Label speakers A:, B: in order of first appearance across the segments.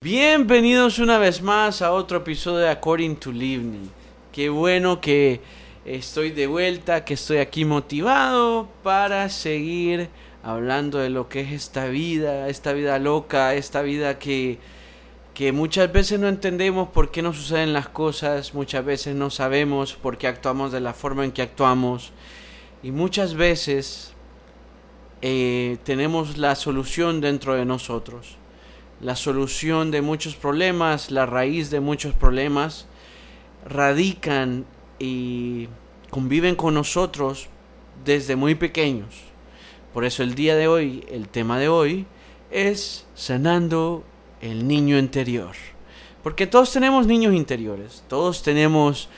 A: Bienvenidos una vez más a otro episodio de According to Livni. Qué bueno que estoy de vuelta, que estoy aquí motivado para seguir hablando de lo que es esta vida, esta vida loca, esta vida que, que muchas veces no entendemos por qué nos suceden las cosas, muchas veces no sabemos por qué actuamos de la forma en que actuamos y muchas veces eh, tenemos la solución dentro de nosotros la solución de muchos problemas, la raíz de muchos problemas, radican y conviven con nosotros desde muy pequeños. Por eso el día de hoy, el tema de hoy, es sanando el niño interior. Porque todos tenemos niños interiores, todos tenemos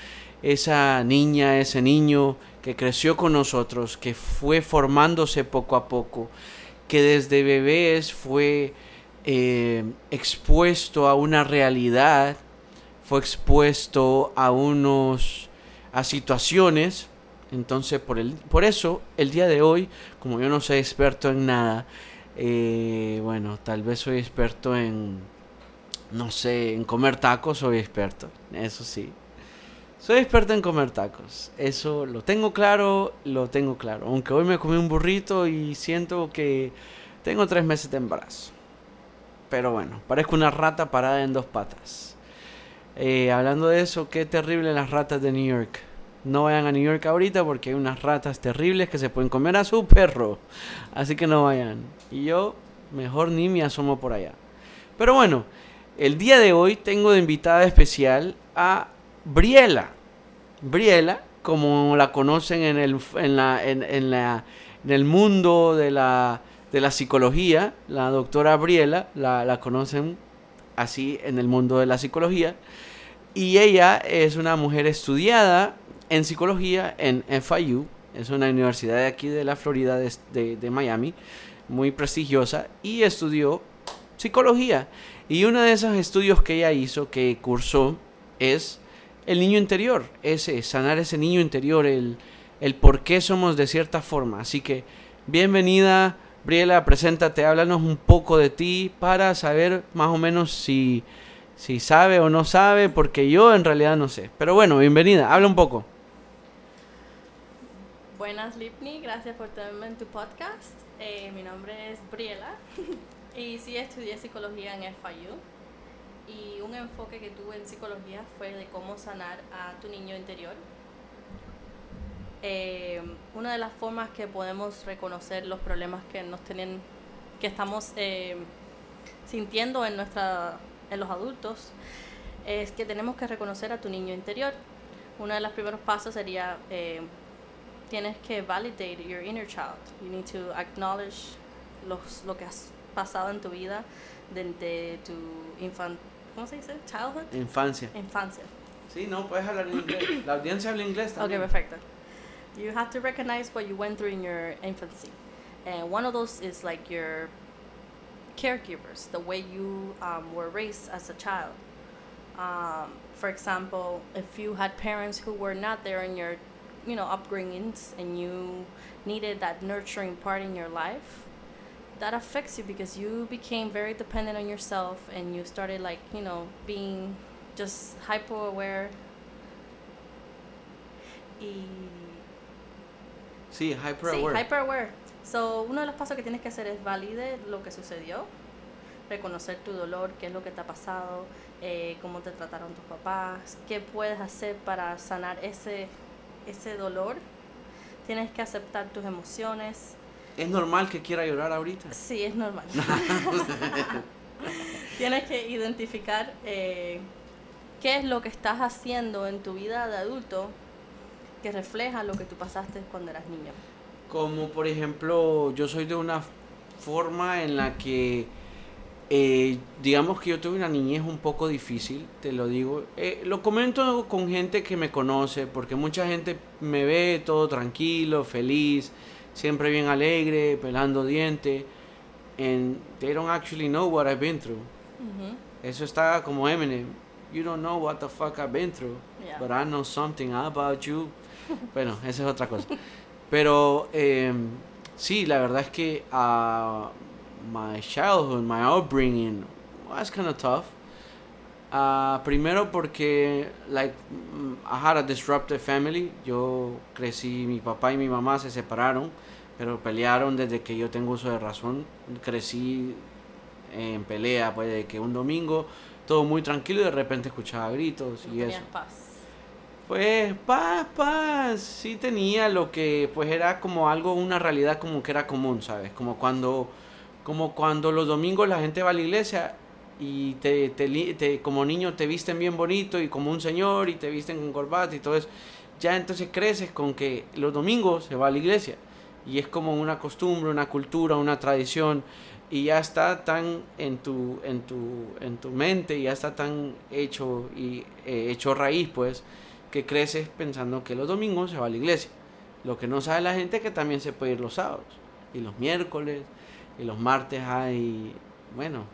A: esa niña, ese niño que creció con nosotros, que fue formándose poco a poco, que desde bebés fue eh, expuesto a una realidad, fue expuesto a unos a situaciones. Entonces, por, el, por eso, el día de hoy, como yo no soy experto en nada, eh, bueno, tal vez soy experto en, no sé, en comer tacos, soy experto, eso sí. Soy experto en comer tacos, eso lo tengo claro, lo tengo claro. Aunque hoy me comí un burrito y siento que tengo tres meses de embarazo. Pero bueno, parezco una rata parada en dos patas. Eh, hablando de eso, qué terrible las ratas de New York. No vayan a New York ahorita porque hay unas ratas terribles que se pueden comer a su perro. Así que no vayan. Y yo mejor ni me asomo por allá. Pero bueno, el día de hoy tengo de invitada especial a Briela. Briela, como la conocen en el, en la, en la, en el mundo de la de la psicología, la doctora Briela, la, conocen así en el mundo de la psicología, y ella es una mujer estudiada en psicología en FIU, es una universidad de aquí de la Florida, de, de, Miami, muy prestigiosa, y estudió psicología. Y uno de esos estudios que ella hizo, que cursó, es el niño interior, ese, sanar ese niño interior, el, el por qué somos de cierta forma. Así que, bienvenida Briela, preséntate, háblanos un poco de ti para saber más o menos si, si sabe o no sabe, porque yo en realidad no sé. Pero bueno, bienvenida, habla un poco.
B: Buenas, Lipni, gracias por tenerme en tu podcast. Eh, mi nombre es Briela y sí estudié psicología en FIU. Y un enfoque que tuve en psicología fue de cómo sanar a tu niño interior eh, una de las formas que podemos reconocer los problemas que nos tienen, que estamos eh, sintiendo en nuestra, en los adultos, es que tenemos que reconocer a tu niño interior. Uno de los primeros pasos sería eh, tienes que validate your inner child. You need to acknowledge los, lo que has pasado en tu vida desde tu infan ¿cómo se dice? Childhood.
A: Infancia.
B: Infancia.
A: Sí, no, puedes hablar en inglés. La audiencia habla inglés también.
B: Ok, perfecto. You have to recognize what you went through in your infancy. And one of those is like your caregivers, the way you um, were raised as a child. Um, for example, if you had parents who were not there in your, you know, upbringings, and you needed that nurturing part in your life, that affects you because you became very dependent on yourself, and you started like, you know, being just hypo aware
A: Sí, hyper aware.
B: Sí, hyper aware. So, uno de los pasos que tienes que hacer es valide lo que sucedió, reconocer tu dolor, qué es lo que te ha pasado, eh, cómo te trataron tus papás, qué puedes hacer para sanar ese, ese dolor. Tienes que aceptar tus emociones.
A: ¿Es normal que quiera llorar ahorita?
B: Sí, es normal. tienes que identificar eh, qué es lo que estás haciendo en tu vida de adulto que refleja lo que tú pasaste cuando eras niño.
A: Como por ejemplo, yo soy de una forma en la que, eh, digamos que yo tuve una niñez un poco difícil, te lo digo. Eh, lo comento con gente que me conoce, porque mucha gente me ve todo tranquilo, feliz, siempre bien alegre, pelando dientes. And they don't actually know what I've been through. Eso está como Eminem. You don't know what the fuck I've been through, but I know something about you. Bueno, esa es otra cosa. Pero em, sí, la verdad es que uh, my childhood, my upbringing, that's kind of tough. Uh, primero porque, like, I had a disrupted family. Yo crecí, mi papá y mi mamá se separaron, pero pelearon desde que yo tengo uso de razón. Crecí en pelea, pues, de que un domingo todo muy tranquilo y de repente escuchaba gritos
B: No
A: y eso.
B: paz.
A: Pues paz, paz, sí tenía lo que pues era como algo, una realidad como que era común, ¿sabes? Como cuando, como cuando los domingos la gente va a la iglesia y te, te, te- como niño te visten bien bonito y como un señor y te visten con corbata y todo eso. Ya entonces creces con que los domingos se va a la iglesia y es como una costumbre, una cultura, una tradición y ya está tan en tu, en tu, en tu mente, ya está tan hecho y eh, hecho raíz, pues, que creces pensando que los domingos se va a la iglesia. Lo que no sabe la gente es que también se puede ir los sábados y los miércoles y los martes hay, bueno,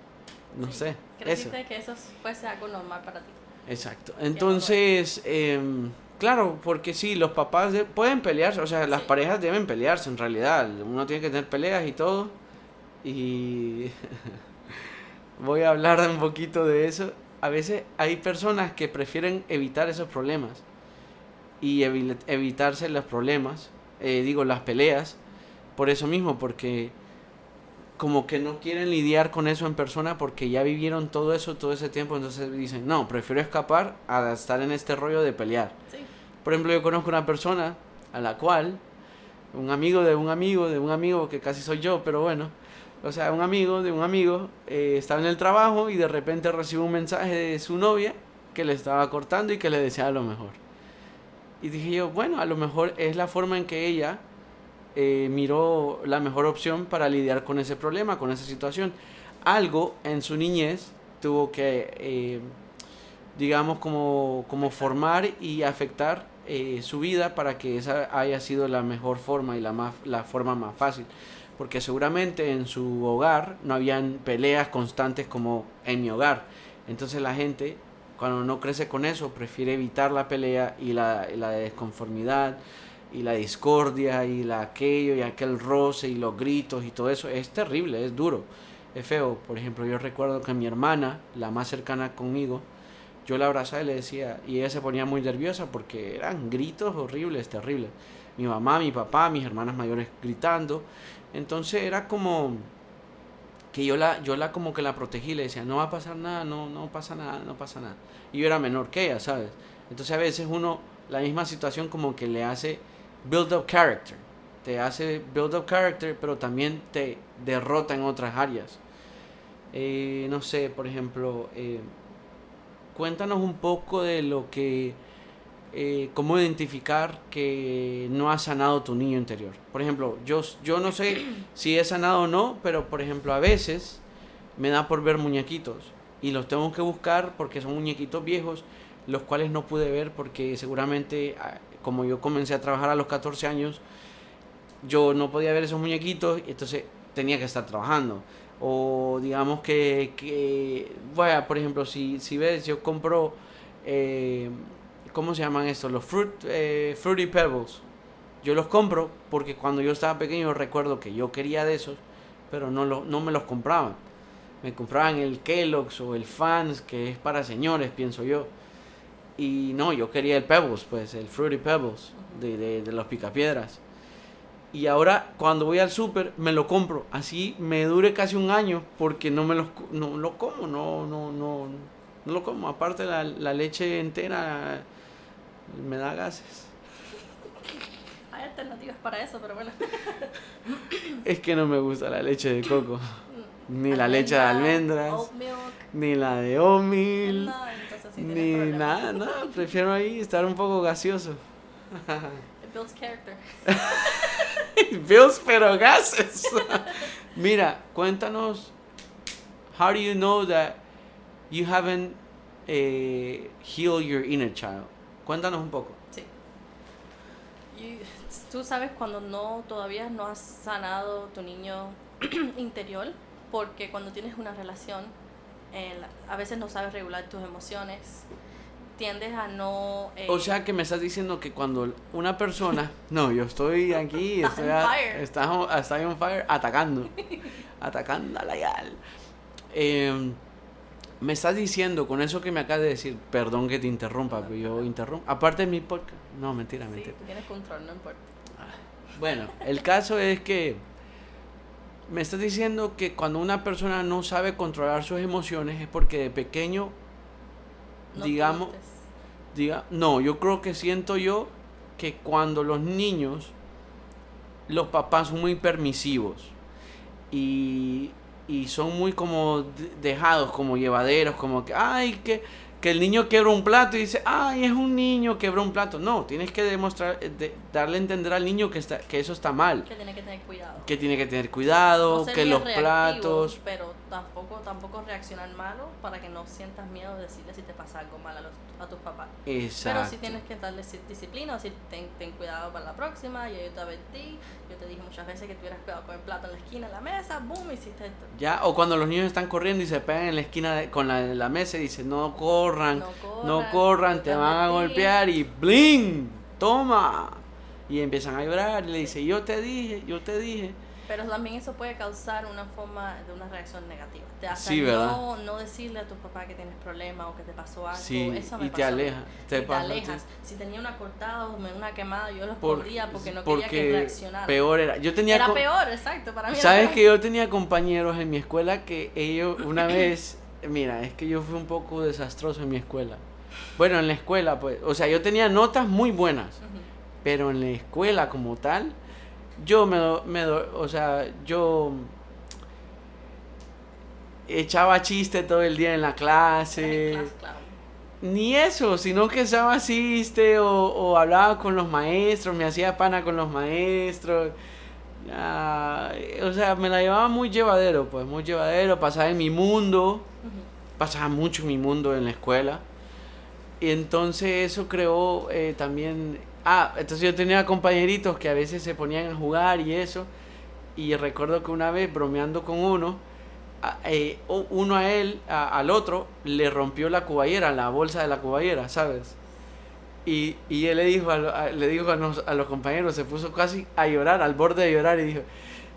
A: no
B: Sí.
A: sé, eso.
B: Creciste que eso fuese algo normal para ti.
A: Exacto. Entonces, em, claro, porque sí, los papás de- pueden pelearse, o sea, las parejas deben pelearse en realidad. Uno tiene que tener peleas y todo. Y voy a hablar un poquito de eso. A veces hay personas que prefieren evitar esos problemas y evi- evitarse los problemas, eh, digo, las peleas, por eso mismo, porque como que no quieren lidiar con eso en persona porque ya vivieron todo eso todo ese tiempo, entonces dicen, no, prefiero escapar a estar en este rollo de pelear.
B: Sí.
A: Por ejemplo, yo conozco una persona a la cual, un amigo de un amigo de un amigo, que casi soy yo, pero bueno, o sea, un amigo de un amigo eh, estaba en el trabajo y de repente recibe un mensaje de su novia que le estaba cortando y que le deseaba lo mejor. Y dije yo, bueno, a lo mejor es la forma en que ella eh, miró la mejor opción para lidiar con ese problema, con esa situación. Algo en su niñez tuvo que, eh, digamos, como, como formar y afectar eh, su vida para que esa haya sido la mejor forma y la, más, la forma más fácil. Porque seguramente en su hogar no habían peleas constantes como en mi hogar. Entonces la gente, cuando no crece con eso, prefiere evitar la pelea y la, la desconformidad y la discordia y la aquello y aquel roce y los gritos y todo eso. Es terrible, es duro, es feo. Por ejemplo, yo recuerdo que mi hermana, la más cercana conmigo, yo la abrazaba y le decía, y ella se ponía muy nerviosa porque eran gritos horribles, terribles. Mi mamá, mi papá, mis hermanas mayores gritando. Entonces era como que yo la, yo la como que la protegí, le decía, no va a pasar nada, no, no pasa nada, no pasa nada. Y yo era menor que ella, ¿sabes? Entonces a veces uno, la misma situación como que le hace build up character. Te hace build up character, pero también te derrota en otras áreas. Eh, no sé, por ejemplo, eh, cuéntanos un poco de lo que, eh, cómo identificar que no has sanado tu niño interior. Por ejemplo, yo, yo no sé si he sanado o no, pero por ejemplo, a veces me da por ver muñequitos y los tengo que buscar porque son muñequitos viejos, los cuales no pude ver porque seguramente, ah, como yo comencé a trabajar a los 14 años, yo no podía ver esos muñequitos, y entonces tenía que estar trabajando. O digamos que, que vaya, por ejemplo, si, si ves, yo compro, eh, ¿cómo se llaman estos? Los fruit, eh, Fruity Pebbles. Yo los compro porque cuando yo estaba pequeño recuerdo que yo quería de esos, pero no, lo, no me los compraban. Me compraban el Kellogg's o el Fans, que es para señores, pienso yo. Y no, yo quería el Pebbles, pues, el Fruity Pebbles de, de, los picapiedras. Y ahora cuando voy al súper me lo compro. Así me dure casi un año porque no me los, no lo como, no, no, no, no lo como. Aparte la leche entera me da gases.
B: Hay alternativas para eso, pero bueno.
A: Es que no me gusta la leche de coco. Ni la leche de
B: Almendra,
A: almendras. Ni la de Omil.
B: no, sí
A: Ni nada, nada. Prefiero ahí estar un poco gaseoso.
B: It builds character.
A: Bills pero gases. Mira, cuéntanos. How do you know that you haven't eh, healed your inner child? Cuéntanos un poco.
B: Sí. Y tú sabes cuando no todavía no has sanado tu niño interior, porque cuando tienes una relación, eh, a veces no sabes regular tus emociones, tiendes a no... eh,
A: O sea que me estás diciendo que cuando una persona, no, yo estoy aquí, estoy,
B: on
A: a-
B: fire.
A: está- estoy on fire, atacando, atacando a la yal. Em, Me estás diciendo con eso que me acabas de decir, perdón que te interrumpa, pero yo interrumpo. Aparte de mi podcast. No, mentira,
B: Sí,
A: mentira.
B: tú tienes control, no importa.
A: Bueno, el caso es que me estás diciendo que cuando una persona no sabe controlar sus emociones es porque de pequeño,
B: No
A: digamos, diga, no, yo creo que siento yo que cuando los niños, los papás son muy permisivos y, y son muy como de- dejados, como llevaderos, como que, ay, que, que el niño quebra un plato y dice, ay, es un niño, quebra un plato. No, tienes que demostrar, eh, de- darle a entender al niño que, está, que eso está mal,
B: Que tienes que tener cuidado.
A: que tiene que tener cuidado,
B: No
A: que los
B: reactivo,
A: platos...
B: Pero tampoco, tampoco reaccionar malo para que no sientas miedo de decirle si te pasa algo mal a, los, a tus papás.
A: Exacto.
B: Pero sí tienes que darle ci- disciplina, decir, ten, ten cuidado para la próxima, yo, yo te advertí, yo te dije muchas veces que tuvieras cuidado con el plato en la esquina de la mesa, boom, hiciste esto.
A: Ya, o cuando los niños están corriendo y se pegan en la esquina de- con la, la mesa y dicen, no corran,
B: No
A: no
B: corran,
A: corran,
B: yo
A: te
B: te
A: van a
B: advertí".
A: golpear y ¡bling! ¡Toma! Y empiezan a llorar y le dice, yo te dije, yo te dije.
B: Pero también eso puede causar una forma de una reacción negativa. Te hace no, no decirle a tu papá que tienes problemas o que te pasó algo.
A: Sí,
B: eso me
A: y te
B: pasó mí.
A: aleja, te
B: y te alejas. Si tenía una cortada o una quemada, yo los
A: Por-
B: porque no quería que reaccionara.
A: peor era. Yo tenía
B: Era peor, exacto, para mí. era
A: ¿Sabes que yo tenía compañeros en mi escuela que ellos una vez, mira, es que yo fui un poco desastroso en mi escuela. Bueno, en la escuela, pues, o sea, yo tenía notas muy buenas. Pero en la escuela como tal, yo me, do- me o sea, yo echaba chiste todo el día en la clase, ni eso, sino que echaba chiste o, o hablaba con los maestros, me hacía pana con los maestros, o sea, me la llevaba muy llevadero, pues, muy llevadero, pasaba en mi mundo, pasaba mucho en mi mundo en la escuela. Y entonces eso creó eh, también... Ah, entonces yo tenía compañeritos que a veces se ponían a jugar y eso. Y recuerdo que una vez bromeando con uno, eh, uno a él, a- al otro, le rompió la cuballera, la bolsa de la cuballera, ¿sabes? Y, y él le dijo, a, le dijo a, nos- a los compañeros, se puso casi a llorar, al borde de llorar, y dijo,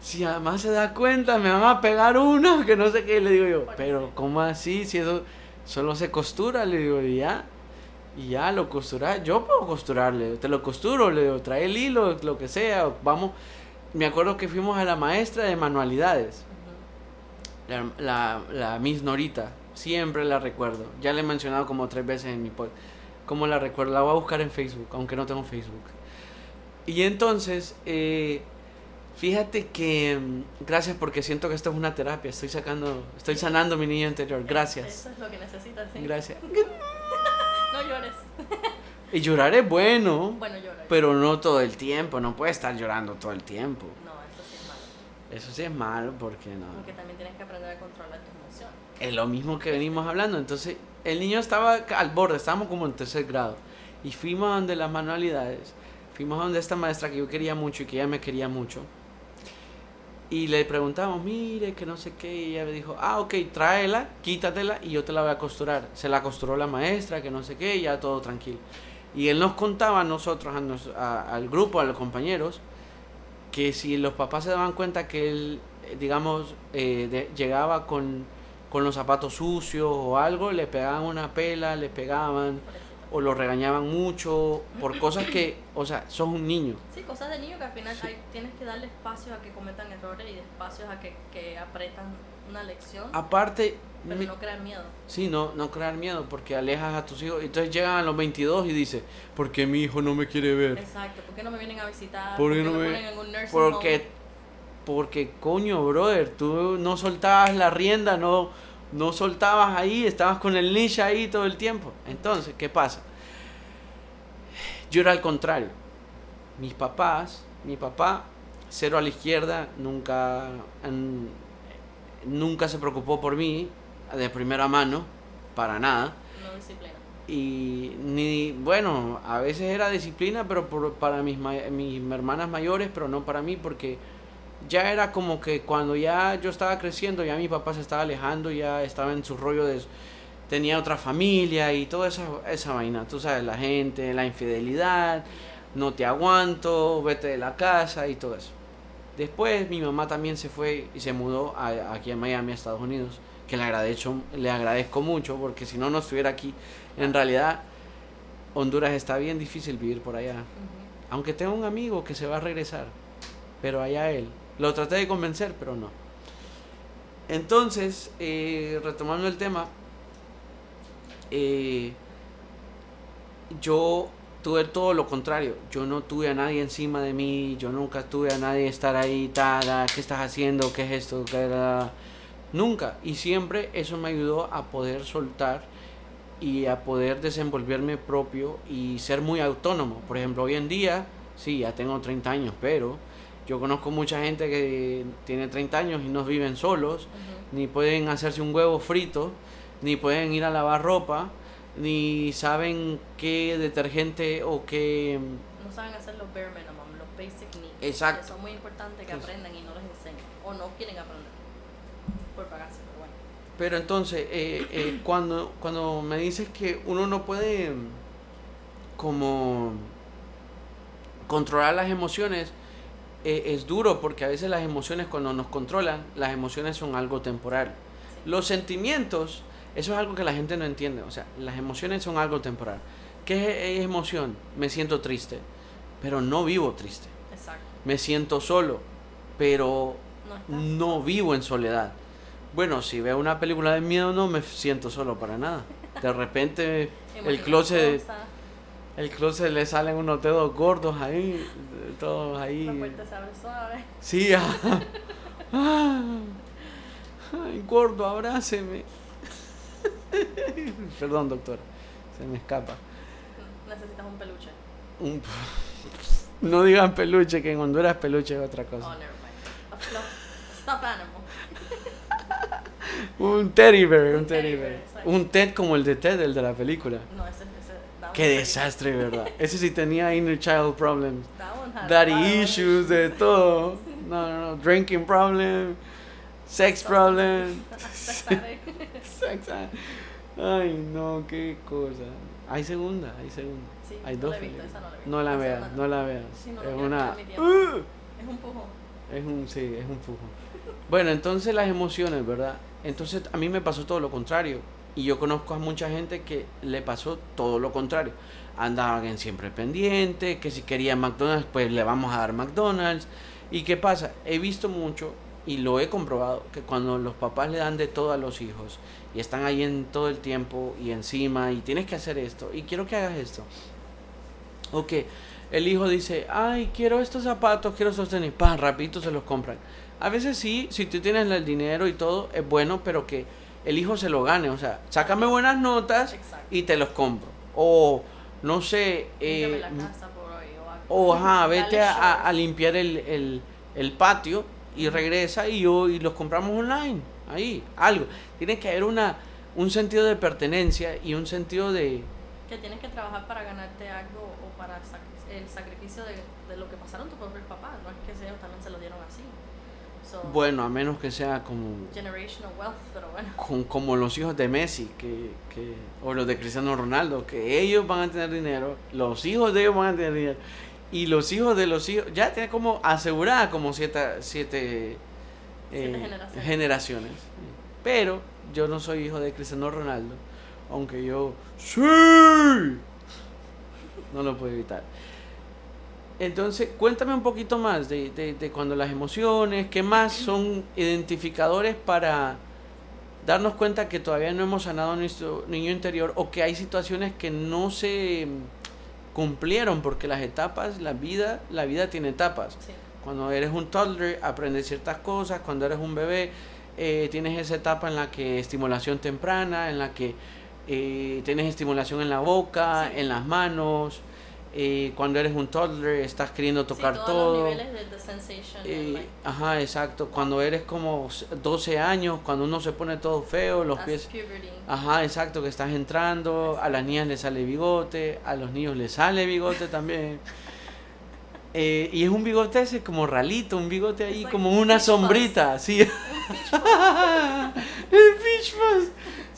A: si además se da cuenta, me van a pegar uno, que no sé qué, y le digo yo, pero ¿cómo así? Si eso solo se costura, le digo, ya, y ya lo costurar, yo puedo costurarle, te lo costuro, le digo, trae el hilo, lo que sea, vamos, me acuerdo que fuimos a la maestra de manualidades, la, la Miss Norita, siempre la recuerdo, ya le he mencionado como tres veces en mi podcast, como la recuerdo, la voy a buscar en Facebook, aunque no tengo Facebook. Y entonces, eh, fíjate que, mm, gracias porque siento que esto es una terapia, estoy sacando, estoy sanando mi niño interior, gracias,
B: Eso es lo que necesitas. ¿sí?
A: gracias.
B: No llores.
A: Y llorar es bueno, pero no todo el tiempo, no puedes estar llorando todo el tiempo.
B: No, eso sí es malo.
A: Eso sí es malo porque no.
B: Porque también tienes que aprender a controlar tus emociones.
A: Es lo mismo que venimos hablando. Entonces, el niño estaba al borde, estábamos como en tercer grado. Y fuimos a donde las manualidades. Fuimos a donde esta maestra que yo quería mucho y que ella me quería mucho. Y le preguntamos, mire, que no sé qué. Y ella me dijo, ah, ok, tráela, quítatela y yo te la voy a costurar. Se la costuró la maestra, que no sé qué, y ya todo tranquilo. Y él nos contaba a nosotros, a nos- a- al grupo, a los compañeros, que si los papás se daban cuenta que él, eh, digamos, eh, de- llegaba con, con los zapatos sucios o algo, le pegaban una pela, le pegaban. O lo regañaban mucho por cosas que, o sea, sos un niño.
B: Sí, cosas de niño que al final hay- tienes que darle espacio a que cometan errores y espacios a que, que apretan una lección,
A: Aparte,
B: pero
A: mi-
B: no crear miedo.
A: sí, no, no crear miedo porque alejas a tus hijos. Entonces llegan a los 22 y dice, ¿por qué mi hijo no me quiere ver?
B: Exacto. ¿Por qué no me vienen a visitar?
A: ¿Por
B: ¿Por
A: qué no
B: me ponen
A: Porque,
B: home?
A: porque coño, brother, tú no soltabas la rienda, no, no soltabas ahí, estabas con el leash ahí todo el tiempo. Entonces, ¿qué pasa? Yo era al contrario. Mis papás, mi papá, cero a la izquierda, nunca, en- nunca se preocupó por mí de primera mano, para nada.
B: No disciplina.
A: Y ni, bueno, a veces era disciplina, pero por- para mis, mis hermanas mayores, pero no para mí, porque ya era como que cuando ya yo estaba creciendo, ya mi papá se estaba alejando, ya estaba en su rollo de... Tenía otra familia y toda esa, esa vaina, tú sabes, la gente, la infidelidad, no te aguanto, vete de la casa y todo eso. Después mi mamá también se fue y se mudó a- aquí en Miami, a Estados Unidos. que le agradezco, le agradezco mucho, porque si no, no estuviera aquí. En realidad, Honduras está bien difícil vivir por allá. Aunque tengo un amigo que se va a regresar, pero allá él. Lo traté de convencer, pero no. Entonces, eh, retomando el tema, eh, yo tuve todo lo contrario. Yo no tuve a nadie encima de mí, yo nunca tuve a nadie estar ahí, tada, ¿qué estás haciendo? ¿Qué es esto? Nunca. Y siempre eso me ayudó a poder soltar y a poder desenvolverme propio y ser muy autónomo. Por ejemplo, hoy en día, sí, ya tengo 30 años, pero yo conozco mucha gente que tiene 30 años y no viven solos,
B: Ujú.
A: ni pueden hacerse un huevo frito, ni pueden ir a lavar ropa, ni saben qué detergente o qué...
B: No saben hacer los bare minimum, los basic needs.
A: Exacto.
B: Que son muy importantes que aprendan y no les enseñan. O no quieren aprender. Por pagarse, pero bueno.
A: Pero entonces, eh, eh, cuando, cuando me dices que uno no puede como controlar las emociones, eh, es duro porque a veces las emociones cuando nos controlan, las emociones son algo temporal. Los sentimientos, eso es algo que la gente no entiende. O sea, las emociones son algo temporal. ¿Qué es, es emoción? Me siento triste, pero no vivo triste.
B: Exacto.
A: Me siento solo, pero
B: No
A: no vivo en soledad. Bueno, si veo una película de miedo no me siento solo para nada. De repente el closet, el closet le salen unos dedos gordos ahí, todos ahí.
B: La puerta se abre suave.
A: Sí, ah. Ah. Ay, gordo, abráceme. Perdón, doctor, se me escapa.
B: Necesitas un peluche.
A: Un- No digan peluche, que en Honduras peluche es otra
B: Oh,
A: cosa.
B: never mind. A fluff, stuffed animal.
A: Un teddy bear, un
B: Un
A: teddy bear.
B: bear.
A: Un Ted como el de Ted, el de la película.
B: No, ese, ese.
A: Qué desastre, ¿verdad? Ese sí tenía inner child problems. Daddy issues, de todo. No, no, no. Drinking problem. Sex problem.
B: Sex
A: ah. Ay, no, qué cosa. Hay segunda, hay segunda.
B: Sí,
A: Hay
B: no
A: dos
B: la he visto, esa no la visto.
A: No la veas, no la veas.
B: Sí, no,
A: es una. ¡Uh!
B: Es un pujón.
A: Es un, sí, es un pujón. Bueno, entonces las emociones, ¿verdad? Entonces a mí me pasó todo lo contrario. Y yo conozco a mucha gente que le pasó todo lo contrario. Andaban siempre pendiente, que si querían McDonald's, pues le vamos a dar McDonald's. ¿Y qué pasa? He visto mucho y lo he comprobado que cuando los papás le dan de todo a los hijos y están ahí en todo el tiempo y encima y tienes que hacer esto y quiero que hagas esto. Ok, el hijo dice, ay, quiero estos zapatos, quiero estos tenis, pan, rapidito se los compran. A veces sí, si tú tienes el dinero y todo, es bueno, pero que el hijo se lo gane. O sea, sácame buenas notas
B: Exacto.
A: y te los compro. O, no sé, eh,
B: la casa por hoy o
A: o ajá, vete a, limpiar el, el, el patio y regresa y yo y los compramos online. Ahí, algo. Tiene que haber una, un sentido de pertenencia y un sentido de...
B: Que tienes que trabajar para ganarte algo o para sac- el sacrificio de, de lo que pasaron tus propios papás. No es que ellos también se lo dieron así. So,
A: Bueno, a menos que sea como,
B: generational wealth, pero bueno.
A: con- como los hijos de Messi que, que, o los de Cristiano Ronaldo, que ellos van a tener dinero, los hijos de ellos van a tener dinero. Y los hijos de los hijos, ya tiene como asegurada como siete, siete,
B: Siete
A: eh,
B: generaciones.
A: generaciones. Pero yo no soy hijo de Cristiano Ronaldo, aunque yo sí, no lo puedo evitar. Entonces, cuéntame un poquito más de, de, de cuando las emociones, qué más son identificadores para darnos cuenta que todavía no hemos sanado nuestro niño interior o que hay situaciones que no se mm, cumplieron porque las etapas, la vida, la vida tiene etapas.
B: Sí.
A: Cuando eres un toddler aprendes ciertas cosas, cuando eres un bebé eh, tienes esa etapa en la que estimulación temprana, en la que eh, tienes estimulación en la boca,
B: Sí.
A: en las manos, eh, cuando eres un toddler estás queriendo tocar
B: sí, todos
A: todo.
B: los niveles de, de sensation.
A: Eh,
B: and, like,
A: ajá, exacto. Cuando eres como 12 años, cuando uno se pone todo feo, los
B: as
A: pies...
B: puberty.
A: Ajá, exacto, que estás entrando, a las niñas les sale bigote, a los niños les sale bigote también. Eh, y es un bigote ese como ralito, un bigote ahí
B: like
A: como una sombrita, sí. El peach fuzz.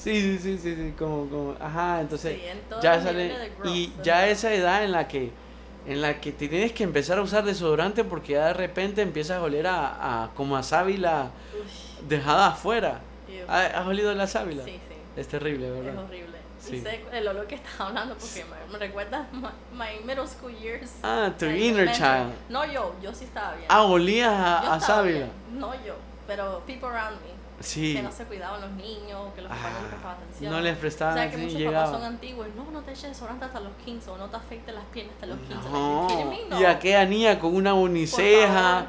A: Sí, sí, sí, sí, sí, como, como, ajá, entonces
B: Sí, en
A: ya sale
B: growth,
A: y ya esa edad en la que en la que te tienes que empezar a usar desodorante porque ya de repente empiezas a oler a, a como a sábila
B: Ush,
A: dejada afuera
B: Ew.
A: ¿Ha- ¿Has olido la sábila?
B: Sí, sí.
A: Es terrible,
B: Es
A: ¿verdad?
B: horrible.
A: Sí.
B: Y sé el olor que estás hablando porque me, me recuerda my, my middle school years.
A: Ah, tu inner child.
B: No yo, yo sí estaba bien.
A: Ah, olías a, a sábila.
B: bien. No yo, pero people around me.
A: Sí.
B: Que no se cuidaban los niños, que los papás no les prestaban
A: Ah,
B: atención.
A: no les
B: O
A: prestaban
B: sea, que
A: atención,
B: muchos papás son
A: llegaba.
B: antiguos. No, no te eches desodorante hasta los 15 o no te afecte las piernas hasta los 15.
A: No.
B: Me?
A: Y aquella niña con una uniceja.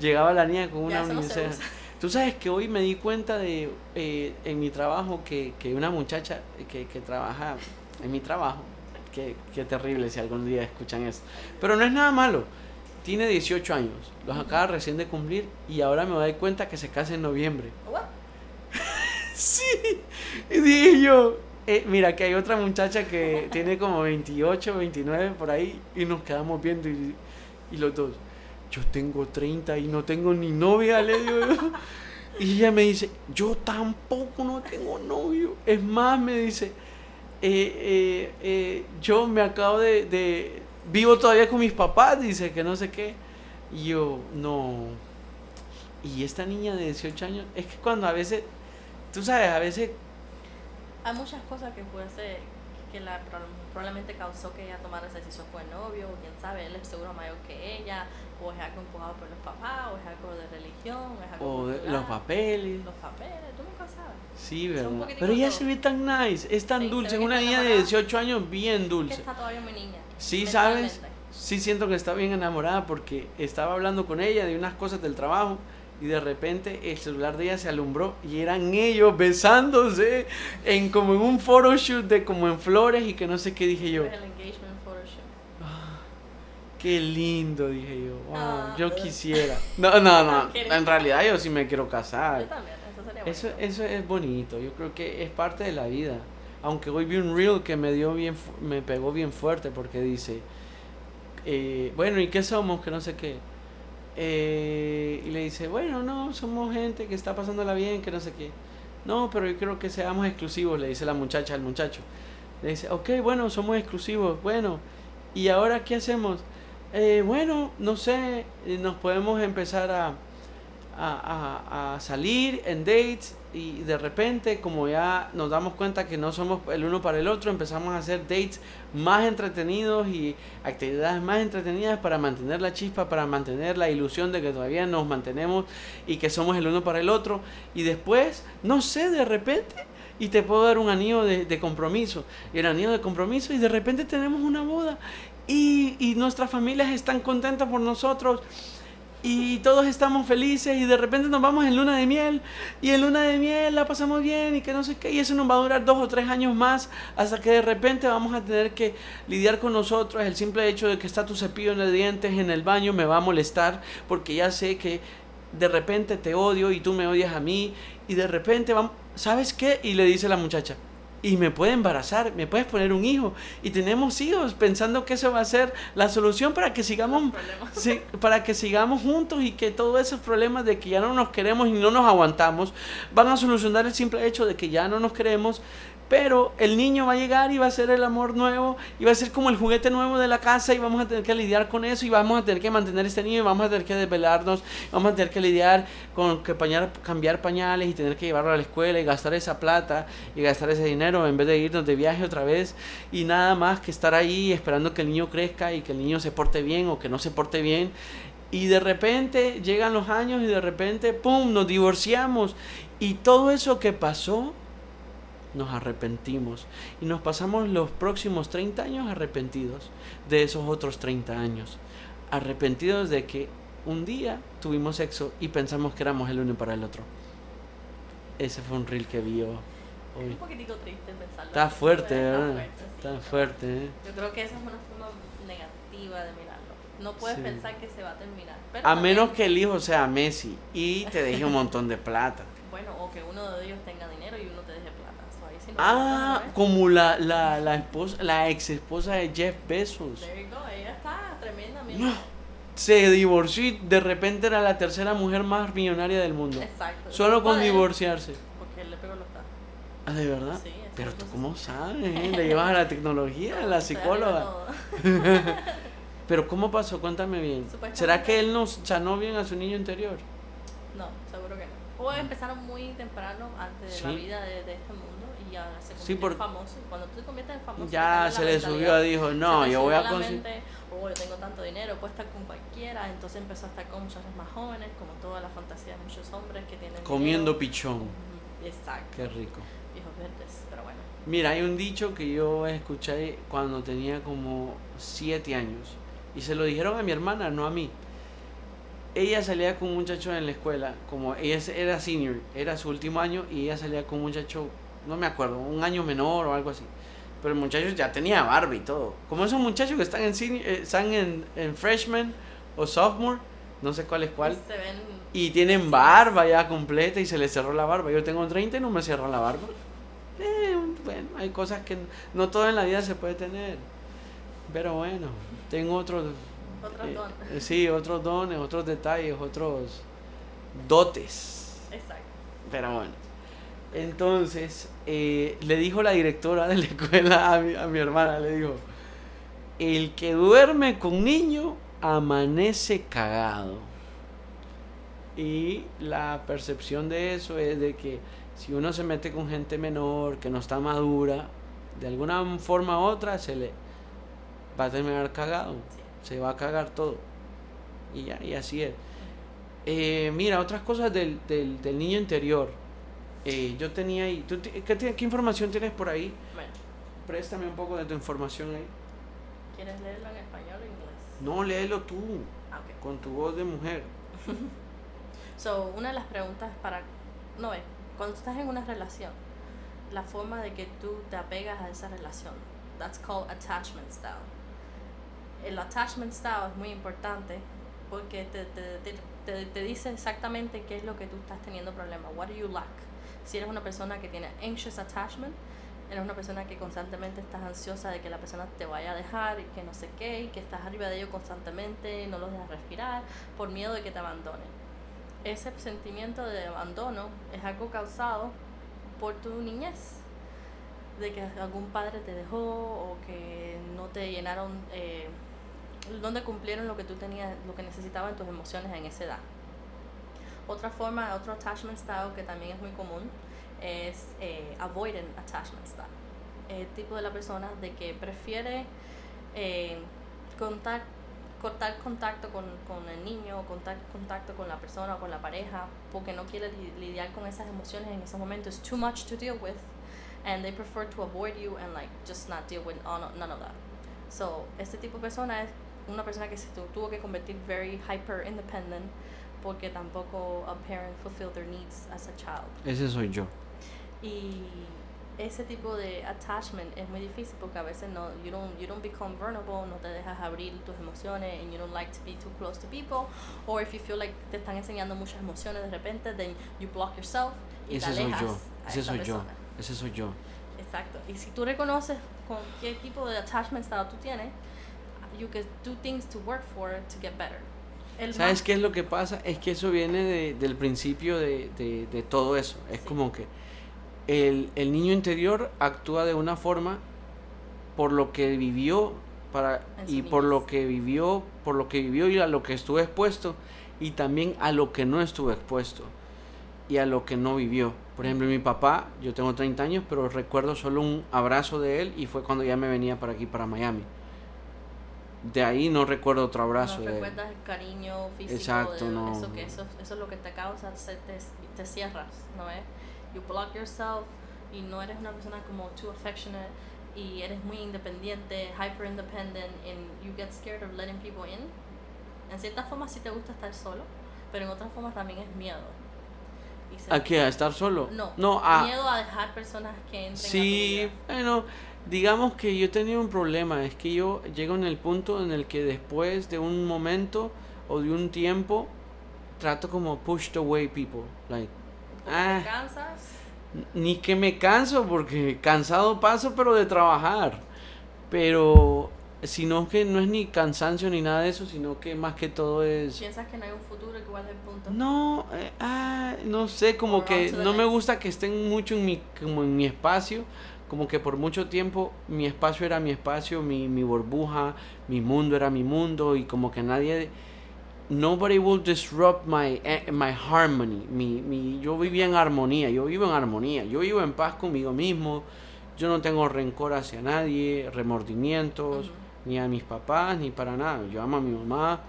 A: Llegaba la niña con una
B: no
A: uniceja.
B: usa.
A: Tú sabes que hoy me di cuenta de eh, en mi trabajo que, que una muchacha que, que trabaja en mi trabajo, que, que terrible si algún día escuchan eso, pero no es nada malo. Tiene 18 años, los acaba recién de cumplir y ahora me doy cuenta que se casa en noviembre. Sí, y dije yo, eh, mira que hay otra muchacha que tiene como 28, 29 por ahí y nos quedamos viendo y, y los dos, yo tengo 30 y no tengo ni novia, le digo yo. Y ella me dice, yo tampoco no tengo novio. Es más, me dice, eh, eh, eh, yo me acabo de, de- vivo todavía con mis papás, dice que no sé qué. Y yo, no. Y esta niña de 18 años, es que cuando a veces, tú sabes, a veces,
B: Hay muchas cosas que puede ser que la, prob- probablemente causó que ella tomara esa decisión con el novio, o quién sabe, él es seguro mayor que ella, o es algo empujado por los papás, o es algo de religión, o es algo
A: o de- los papeles.
B: los papeles, tú nunca sabes.
A: Sí, ¿verdad? Pero ella
B: todo.
A: se ve tan nice, es tan
B: Sí,
A: dulce, es
B: que
A: una niña de
B: enamorada.
A: 18 años bien
B: Que
A: dulce.
B: está todavía muy niña.
A: Sí, ¿sabes? Sí siento que está bien enamorada porque estaba hablando con ella de unas cosas del trabajo y de repente el celular de ella se alumbró y eran ellos besándose en como en un photoshoot de como en flores y que no sé qué dije yo.
B: El engagement photoshoot.
A: Qué lindo, dije yo. Wow,
B: Ah.
A: yo quisiera. No, no, no. En realidad yo sí me quiero
B: Yo
A: casar.
B: también, eso sería
A: Eso,
B: bonito.
A: eso es bonito. Yo creo que es parte de la vida. Aunque hoy vi un reel que me dio bien, me pegó bien fuerte porque dice, eh, bueno, ¿y qué somos? Que no sé qué. Eh, y le dice, bueno, no, somos gente que está pasándola bien, que no sé qué. No, pero yo creo que seamos exclusivos, le dice la muchacha al muchacho. Le dice, ok, bueno, somos exclusivos, bueno. ¿Y ahora qué hacemos? "Eh, bueno, no sé, nos podemos empezar a, a- a salir en dates y de repente como ya nos damos cuenta que no somos el uno para el otro, empezamos a hacer dates más entretenidos y actividades más entretenidas para mantener la chispa, para mantener la ilusión de que todavía nos mantenemos y que somos el uno para el otro. Y después, no sé, de repente y te puedo dar un anillo de, compromiso y el anillo de compromiso y de repente tenemos una boda y, y nuestras familias están contentas por nosotros y todos estamos felices y de repente nos vamos en luna de miel y en luna de miel la pasamos bien y que no sé qué y eso nos va a durar dos o tres años más hasta que de repente vamos a tener que lidiar con nosotros el simple hecho de que está tu cepillo de dientes en el baño me va a molestar porque ya sé que de repente te odio y tú me odias a mí y de repente vamos ¿sabes qué? y le dice la muchacha y me puede embarazar, me puedes poner un hijo. Y tenemos hijos pensando que eso va a ser la solución para que sigamos para que sigamos juntos y que todos esos problemas de que ya no nos queremos y no nos aguantamos van a solucionar el simple hecho de que ya no nos queremos, pero el niño va a llegar y va a ser el amor nuevo y va a ser como el juguete nuevo de la casa y vamos a tener que lidiar con eso y vamos a tener que mantener este niño y vamos a tener que desvelarnos, vamos a tener que lidiar con cambiar pañales y tener que llevarlo a la escuela y gastar esa plata y gastar ese dinero en vez de irnos de viaje otra vez y nada más que estar ahí esperando que el niño crezca y que el niño se porte bien o que no se porte bien y de repente llegan los años y de repente, ¡pum!, nos divorciamos. Y todo eso que pasó, nos arrepentimos. Y nos pasamos los próximos 30 años arrepentidos de esos otros 30 años. Arrepentidos de que un día tuvimos sexo y pensamos que éramos el uno para el otro. Ese fue un reel que vio
B: Un
A: hoy.
B: poquitico triste pensarlo.
A: Está fuerte, ¿verdad?
B: fuerte, sí.
A: Está fuerte, ¿eh?
B: Yo creo que esa es una forma negativa de mirarlo. No puedes
A: Sí.
B: pensar que se va a terminar. Pero
A: A
B: también,
A: menos que el hijo sea Messi y te deje un montón de plata.
B: Bueno, o que uno de ellos tenga dinero y uno te deje plata. So, ahí sí no
A: Ah, como la, la, la esposa, la ex esposa de Jeff Bezos.
B: There you go. Ella está tremenda. mira.
A: No. Se divorció y de repente era la tercera mujer más millonaria del mundo.
B: Exacto.
A: Solo con divorciarse.
B: Porque él le pegó los tacos.
A: Ah, ¿de verdad?
B: Sí,
A: Pero tú cómo sabes, eh? Le llevas a la tecnología, a la psicóloga. Pero ¿cómo pasó? Cuéntame bien. ¿Será que él no sanó bien a su niño interior?
B: No, seguro que no. O empezaron muy temprano antes de la
A: Sí.
B: vida de, de este mundo y ahora se
A: Sí, por-
B: famosos. Y Cuando tú te conviertes en famoso,
A: Ya se le subió, dijo, no, yo voy a conseguir.
B: oh, yo tengo tanto dinero, puedo estar con cualquiera. Entonces empezó a estar con muchachos más jóvenes, como toda la fantasía de muchos hombres que tienen
A: Comiendo
B: dinero.
A: pichón.
B: Exacto.
A: Qué rico.
B: Hijos verdes, pero bueno.
A: Mira, hay un dicho que yo escuché cuando tenía como siete años. Y se lo dijeron a mi hermana, no a mí. Ella salía con un muchacho en la escuela, como ella era senior, era su último año, y ella salía con un muchacho, no me acuerdo, un año menor o algo así. Pero el muchacho ya tenía barba y todo. Como esos muchachos que están en, senior- eh, están en, en freshman o sophomore, no sé cuál es cuál.
B: Se ven
A: Y tienen barba ya completa y se les cerró la barba. Yo tengo 30 y no me cerró la barba. Eh, bueno, hay cosas que no todo en la vida se puede tener. Pero bueno, tengo otros...
B: otros
A: eh,
B: dones.
A: eh, sí, otros dones, otros detalles, otros dotes.
B: Exacto.
A: Pero bueno. Entonces, eh, le dijo la directora de la escuela a mi, a mi hermana, le dijo, el que duerme con niño amanece cagado. Y la percepción de eso es de que si uno se mete con gente menor, que no está madura, de alguna forma u otra se le va a terminar cagado.
B: Sí.
A: Se va a cagar todo. Y ya, y así es. Eh, mira, otras cosas del, del, del niño interior. Eh, yo tenía ahí. ¿tú qué, ¿Qué información tienes por ahí?
B: Bueno,
A: Préstame un poco de tu información ahí.
B: ¿quieres leerlo en español o inglés?
A: No, léelo tú,
B: Ah, ok.
A: con tu voz de mujer.
B: So, una de las preguntas para... No, ve, cuando estás en una relación, la forma de que tú te apegas a esa relación, that's called attachment style. El attachment style es muy importante porque te, te, te, te, te dice exactamente qué es lo que tú estás teniendo problema. What do you lack? Si eres una persona que tiene anxious attachment, eres una persona que constantemente estás ansiosa de que la persona te vaya a dejar y que no sé qué, y que estás arriba de ellos constantemente, no los dejas respirar por miedo de que te abandonen ese sentimiento de abandono es algo causado por tu niñez, de que algún padre te dejó o que no te llenaron, eh, no cumplieron lo que tú tenías, lo que necesitaban tus emociones en esa edad. Otra forma, otro attachment style que también es muy común es eh, avoidant attachment style. El tipo de la persona de que prefiere eh, contar cortar contacto con, con el niño, cortar contacto con la persona o con la pareja, porque no quiere li- lidiar con esas emociones en esos momentos. It's too much to deal with, and they prefer to avoid you and like just not deal with all, none of that. So, este tipo de persona es una persona que se tu- tuvo que convertir very hyper independent porque tampoco a parent fulfilled their needs as a child.
A: Ese soy yo.
B: Y ese tipo de attachment es muy difícil porque a veces no you don't you don't become vulnerable, no te dejas abrir tus emociones and you don't like to be too close to people or if you feel like te están enseñando muchas emociones de repente then you block yourself y
A: Ese
B: te
A: soy
B: alejas
A: yo.
B: a
A: Ese soy yo.
B: persona.
A: Ese soy yo.
B: Exacto. Y si tú reconoces con qué tipo de attachment style tú tienes, you can do things to work for it to get better. El
A: ¿Sabes
B: más-
A: qué es lo que pasa? Es que eso viene de- del principio de, de- de todo eso. Es
B: Sí.
A: como que el, el niño interior actúa de una forma por lo que vivió para, y por lo que vivió, por lo que vivió y a lo que estuvo expuesto y también a lo que no estuvo expuesto y a lo que no vivió. Por ejemplo, mi papá, yo tengo 30 años, pero recuerdo solo un abrazo de él y fue cuando ya me venía para aquí, para Miami. De ahí no recuerdo otro abrazo
B: no recuerdas el cariño físico
A: Exacto,
B: de
A: no.
B: eso que eso, eso es lo que te causa se- te, te cierras no es you block yourself y no eres una persona como too affectionate y eres muy independiente hyper independent and you get scared of letting people in en cierta forma sí te gusta estar solo pero en otras formas también es miedo
A: ¿A qué? ¿A estar solo?
B: no,
A: No, a...
B: miedo a dejar personas que entren
A: Sí,
B: a tu vida.
A: bueno, digamos que yo he tenido un problema, es que yo llego en el punto en el que después de un momento o de un tiempo trato como pushed away people, like ah.
B: te cansas
A: ni que me canso porque cansado paso pero de trabajar. Pero sino que no es ni cansancio ni nada de eso, sino que más que todo es
B: piensas que no hay un futuro que es el punto
A: no, eh, ah, no sé, como
B: Or
A: que no me gusta que estén mucho en mi, como en mi espacio, como que por mucho tiempo mi espacio era mi espacio, mi, mi burbuja, mi mundo era mi mundo y como que nadie, nobody will disrupt my, eh, my harmony. Mi, mi, yo vivía en armonía, yo vivo en armonía, yo vivo en paz conmigo mismo. Yo no tengo rencor hacia nadie, remordimientos, ni a mis papás, ni para nada. Yo amo a mi mamá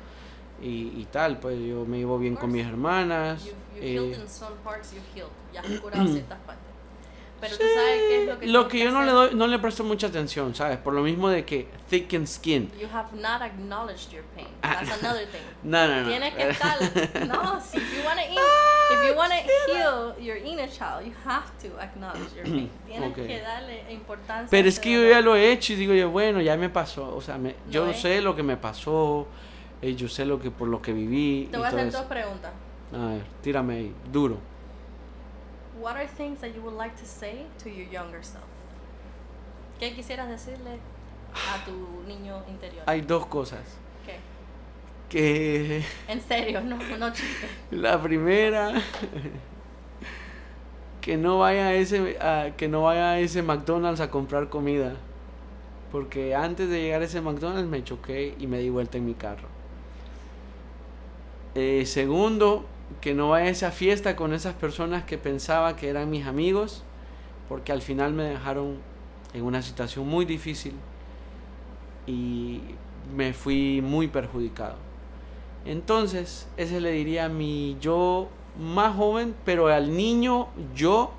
A: y, y tal, pues yo me llevo bien con mis hermanas.
B: You, you
A: eh,
B: healed in some parts, you've healed. Ya has curado ciertas partes. Pero tú sabes qué es lo que
A: lo que yo no le
B: hacer?
A: doy, no le presto mucha atención, ¿sabes? Por lo mismo de que thick skin.
B: You have not acknowledged your pain.
A: Ah.
B: That's another thing.
A: No, no, no.
B: Tienes que estar. No, si if you want to if you want to heal your inner child, you have to acknowledge your pain. Tienes
A: Ok.
B: que darle importancia.
A: Pero es que yo ya lo he hecho y digo yo, bueno, ya me pasó. O sea, me- yo
B: No, ¿eh?
A: sé lo que me pasó, eh, yo sé lo que por lo que viví.
B: Te voy a hacer dos preguntas.
A: A ver, tírame ahí, duro.
B: What are things that you would like to say to your younger self? ¿Qué quisieras decirle a tu niño interior?
A: Hay dos cosas.
B: ¿Qué?
A: Que
B: En serio, no, no chiste.
A: la primera, que no vaya a ese, a- que no vaya a ese McDonald's a comprar comida. Porque antes de llegar a ese McDonald's me choqué y me di vuelta en mi carro. Eh, segundo, que no vaya a esa fiesta con esas personas que pensaba que eran mis amigos, porque al final me dejaron en una situación muy difícil y me fui muy perjudicado. Entonces, ese le diría a mi yo más joven, pero al niño yo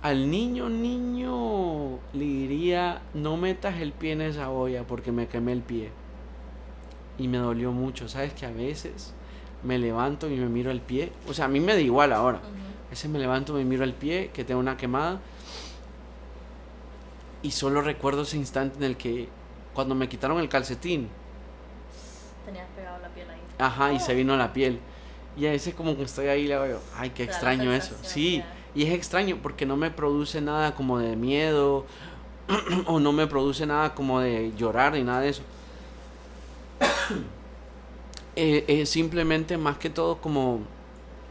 A: al niño, niño, le diría, no metas el pie en esa olla porque me quemé el pie. Y me dolió mucho. ¿Sabes que a veces me levanto y me miro el pie? O sea, a mí me da igual ahora. Veces me levanto, me miro el pie, que tengo una quemada. Y solo recuerdo ese instante en el que, cuando me quitaron el calcetín,
B: Tenías pegado la piel ahí.
A: ajá, y se
B: Oh.
A: vino la piel. Y a veces como que estoy ahí y le digo, ay, qué extraño eso. Sí, y es extraño porque no me produce nada como de miedo o no me produce nada como de llorar ni nada de eso. Eh, es simplemente más que todo como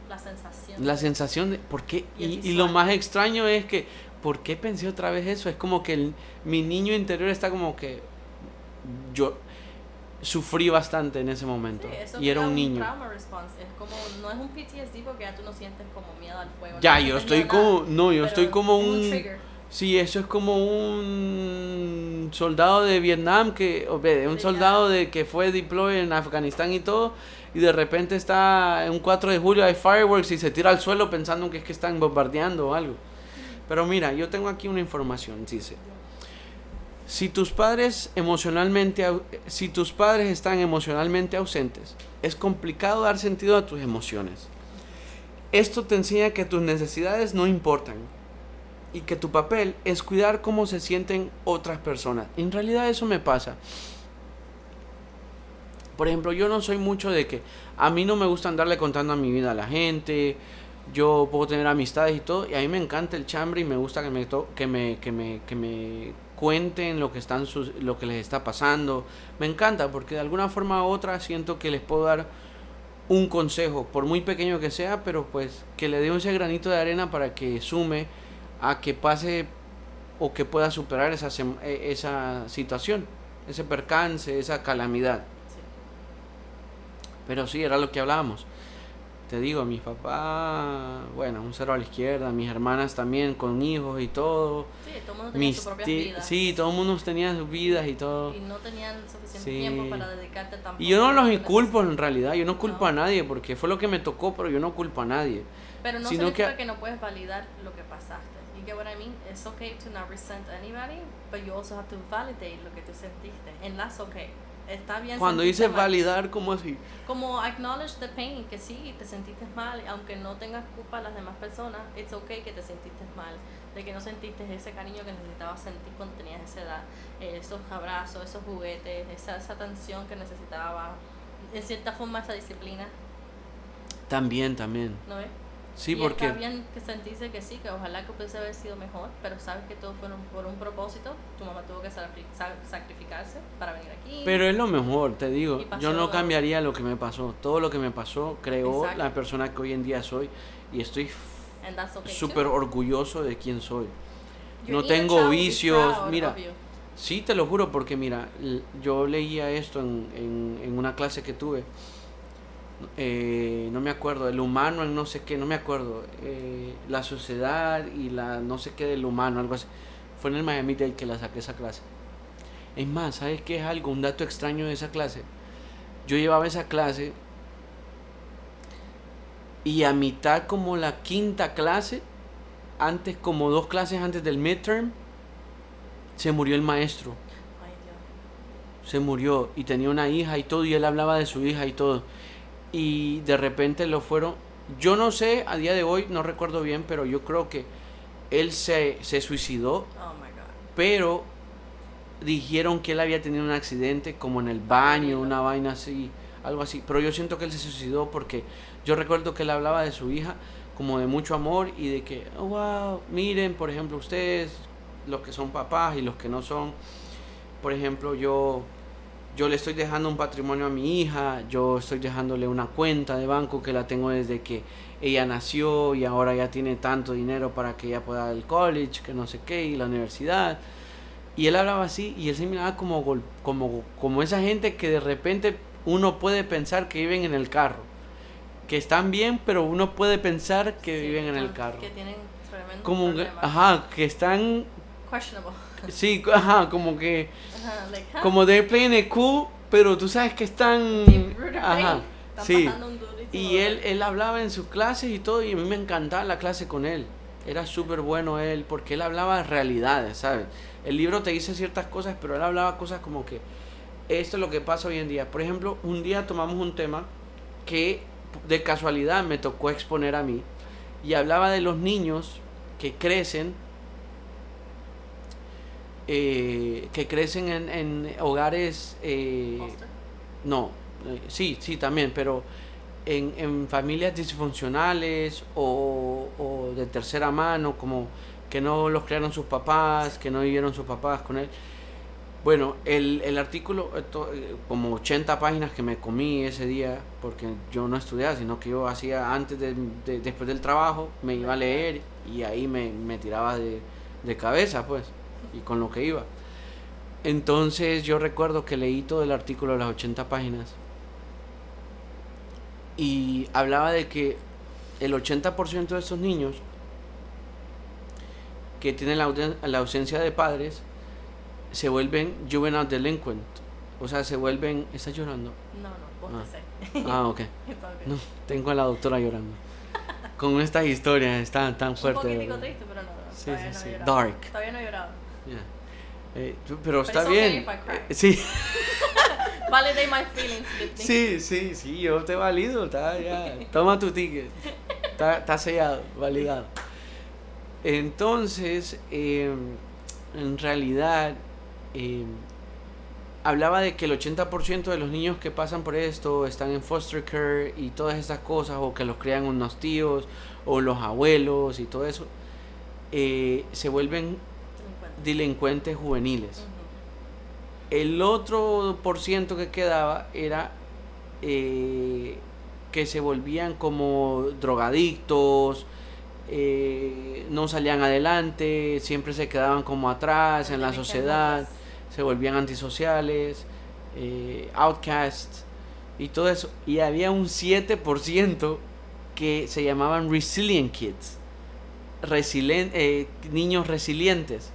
B: La sensación.
A: la sensación de por qué
B: Y el
A: y, y lo más extraño es que por qué pensé otra vez eso es como que el- mi niño interior está como que yo sufrí bastante en ese momento
B: Sí, eso
A: y era un niño
B: response. Es como, no es un PTSD porque ya tú no sientes como miedo al fuego.
A: ya
B: no
A: yo estoy
B: nada,
A: como no yo estoy como un. Sí, eso es como un soldado de Vietnam que, un soldado de que fue deploy en Afganistán y todo, y de repente está en un 4 de julio hay fireworks y se tira al suelo pensando que es que están bombardeando o algo. Pero mira, yo tengo aquí una información, dice. Si tus padres emocionalmente si tus padres están emocionalmente ausentes, es complicado dar sentido a tus emociones. Esto te enseña que tus necesidades no importan y que tu papel es cuidar cómo se sienten otras personas. En realidad eso me pasa. Por ejemplo, yo no soy mucho de que a mí no me gusta andarle contando a mi vida a la gente. Yo puedo tener amistades y todo, y a mí me encanta el chambre y me gusta que me to- que me que me que me cuenten lo que están sus- lo que les está pasando. Me encanta porque de alguna forma u otra siento que les puedo dar un consejo, por muy pequeño que sea, pero pues que le dé ese granito de arena para que sume a que pase o que pueda superar esa, eh, esa situación, ese percance, esa calamidad.
B: Sí.
A: Pero sí, era lo que hablábamos. Te digo, mis papás, bueno, un cero a la izquierda, mis hermanas también con hijos y todo.
B: Sí, todo el mundo tenía
A: Mis
B: sus propias vidas.
A: sí, todo el mundo tenía sus vidas y todo.
B: Y no tenían suficiente
A: Sí.
B: tiempo para dedicarte tampoco.
A: Y yo no los inculpo en realidad, yo no culpo
B: No.
A: a nadie porque fue lo que me tocó, pero yo no culpo a nadie.
B: Pero no
A: sino
B: significa
A: que-
B: que... no puedes validar lo que pasaste. Get what I mean? It's okay to not resent anybody, but you also have to validate lo que tú sentiste. And that's okay. Está bien
A: Cuando dices
B: mal.
A: validar, ¿cómo así?
B: Como acknowledge the pain, que sí, te sentiste mal, aunque no tengas culpa a las demás personas, it's okay que te sentiste mal, de que no sentiste ese cariño que necesitabas sentir cuando tenías esa edad, eh, esos abrazos, esos juguetes, esa, esa atención que necesitaba, en cierta forma esa disciplina,
A: También, también.
B: ¿no ves?
A: Sí,
B: y
A: porque...
B: está bien que sentirse que sí, que ojalá que pudiese haber sido mejor, pero sabes que todo fue un- por un propósito, tu mamá tuvo que sacri- sa- sacrificarse para venir aquí.
A: Pero es lo mejor, te digo. Yo no cambiaría lo que me pasó. Todo lo que me pasó creó
B: Exacto.
A: la persona que hoy en día soy. Y estoy
B: okay
A: súper orgulloso de quién soy.
B: Your
A: no tengo vicios, mira. Sí, te lo juro, porque mira, yo leía esto en, en, en una clase que tuve. Eh, no me acuerdo, el humano en no sé qué, no me acuerdo, eh, la sociedad y la no sé qué del humano, algo así. Fue en el Miami Dade que la saqué esa clase. Es más, ¿sabes qué es algo? Un dato extraño de esa clase. Yo llevaba esa clase y a mitad como la quinta clase, antes como dos clases antes del midterm, se murió el maestro. Se murió y tenía una hija y todo y él hablaba de su hija y todo. Y de repente lo fueron, yo no sé, a día de hoy no recuerdo bien, pero yo creo que él se, se suicidó,
B: Oh my God.
A: pero dijeron que él había tenido un accidente como en el baño, una vaina así, algo así. Pero yo siento que él se suicidó porque yo recuerdo que él hablaba de su hija como de mucho amor y de que, oh, wow, miren, por ejemplo, ustedes, los que son papás y los que no son, por ejemplo, yo, yo le estoy dejando un patrimonio a mi hija, yo estoy dejándole una cuenta de banco que la tengo desde que ella nació y ahora ya tiene tanto dinero para que ella pueda ir al college, que no sé qué, y la universidad. Y él hablaba así y él se miraba como, gol- como, como esa gente que de repente uno puede pensar que viven en el carro. Que están bien, pero uno puede pensar que
B: Sí,
A: viven en el carro.
B: Que tienen tremendo
A: Como, ajá, que están,
B: Questionable.
A: Sí, ajá, como que,
B: Ajá, like, huh?
A: como they're playing it cool, pero tú sabes que están, ajá.
B: Están
A: sí. Y él, él hablaba en sus clases y todo, y a mí me encantaba la clase con él. Era súper bueno él, porque él hablaba de realidades, ¿sabes? El libro te dice ciertas cosas, pero él hablaba cosas como que esto es lo que pasa hoy en día. Por ejemplo, un día tomamos un tema que de casualidad me tocó exponer a mí, y hablaba de los niños que crecen, eh, que crecen en, en hogares... eh, no, eh, sí, sí, también, pero en, en familias disfuncionales o, o de tercera mano, como que no los crearon sus papás, que no vivieron sus papás con él. Bueno, el, el artículo, eh, to- eh, como 80 páginas que me comí ese día, porque yo no estudiaba, sino que yo hacía antes de, de- después del trabajo, me iba a leer y ahí me, me tiraba de, de cabeza, pues, y con lo que iba. Entonces yo recuerdo que leí todo el artículo de las 80 páginas y hablaba de que el 80% de esos niños que tienen la, la ausencia de padres se vuelven juvenile delinquent. O sea, se vuelven... ¿Estás llorando?
B: No, no, vos
A: Ah.
B: te sé.
A: Ah, ok. No, tengo a la doctora llorando. Con estas historias tan, tan
B: Un
A: fuertes. de
B: poquitico triste, pero no. no,
A: Sí, sí,
B: no
A: sí. Dark.
B: Todavía no he llorado.
A: Yeah. Eh, tú- pero está
B: okay
A: bien.
B: if I cry.
A: Eh, Sí.
B: Validate my feelings.
A: Sí, sí, sí, yo te valido, está ya. Toma tu ticket. Está, está sellado, validado. Entonces, eh, en realidad, eh, hablaba de que el 80% de los niños que pasan por esto están en foster care y todas estas cosas, o que los crían unos tíos, o los abuelos y todo eso, eh, se vuelven. Delincuentes juveniles. El otro por ciento que quedaba era eh, que se volvían como drogadictos, eh, no salían adelante, siempre se quedaban como atrás en la sociedad, se volvían antisociales, eh, outcasts y todo eso. Y había un 7% que se llamaban resilient kids, eh, niños resilientes.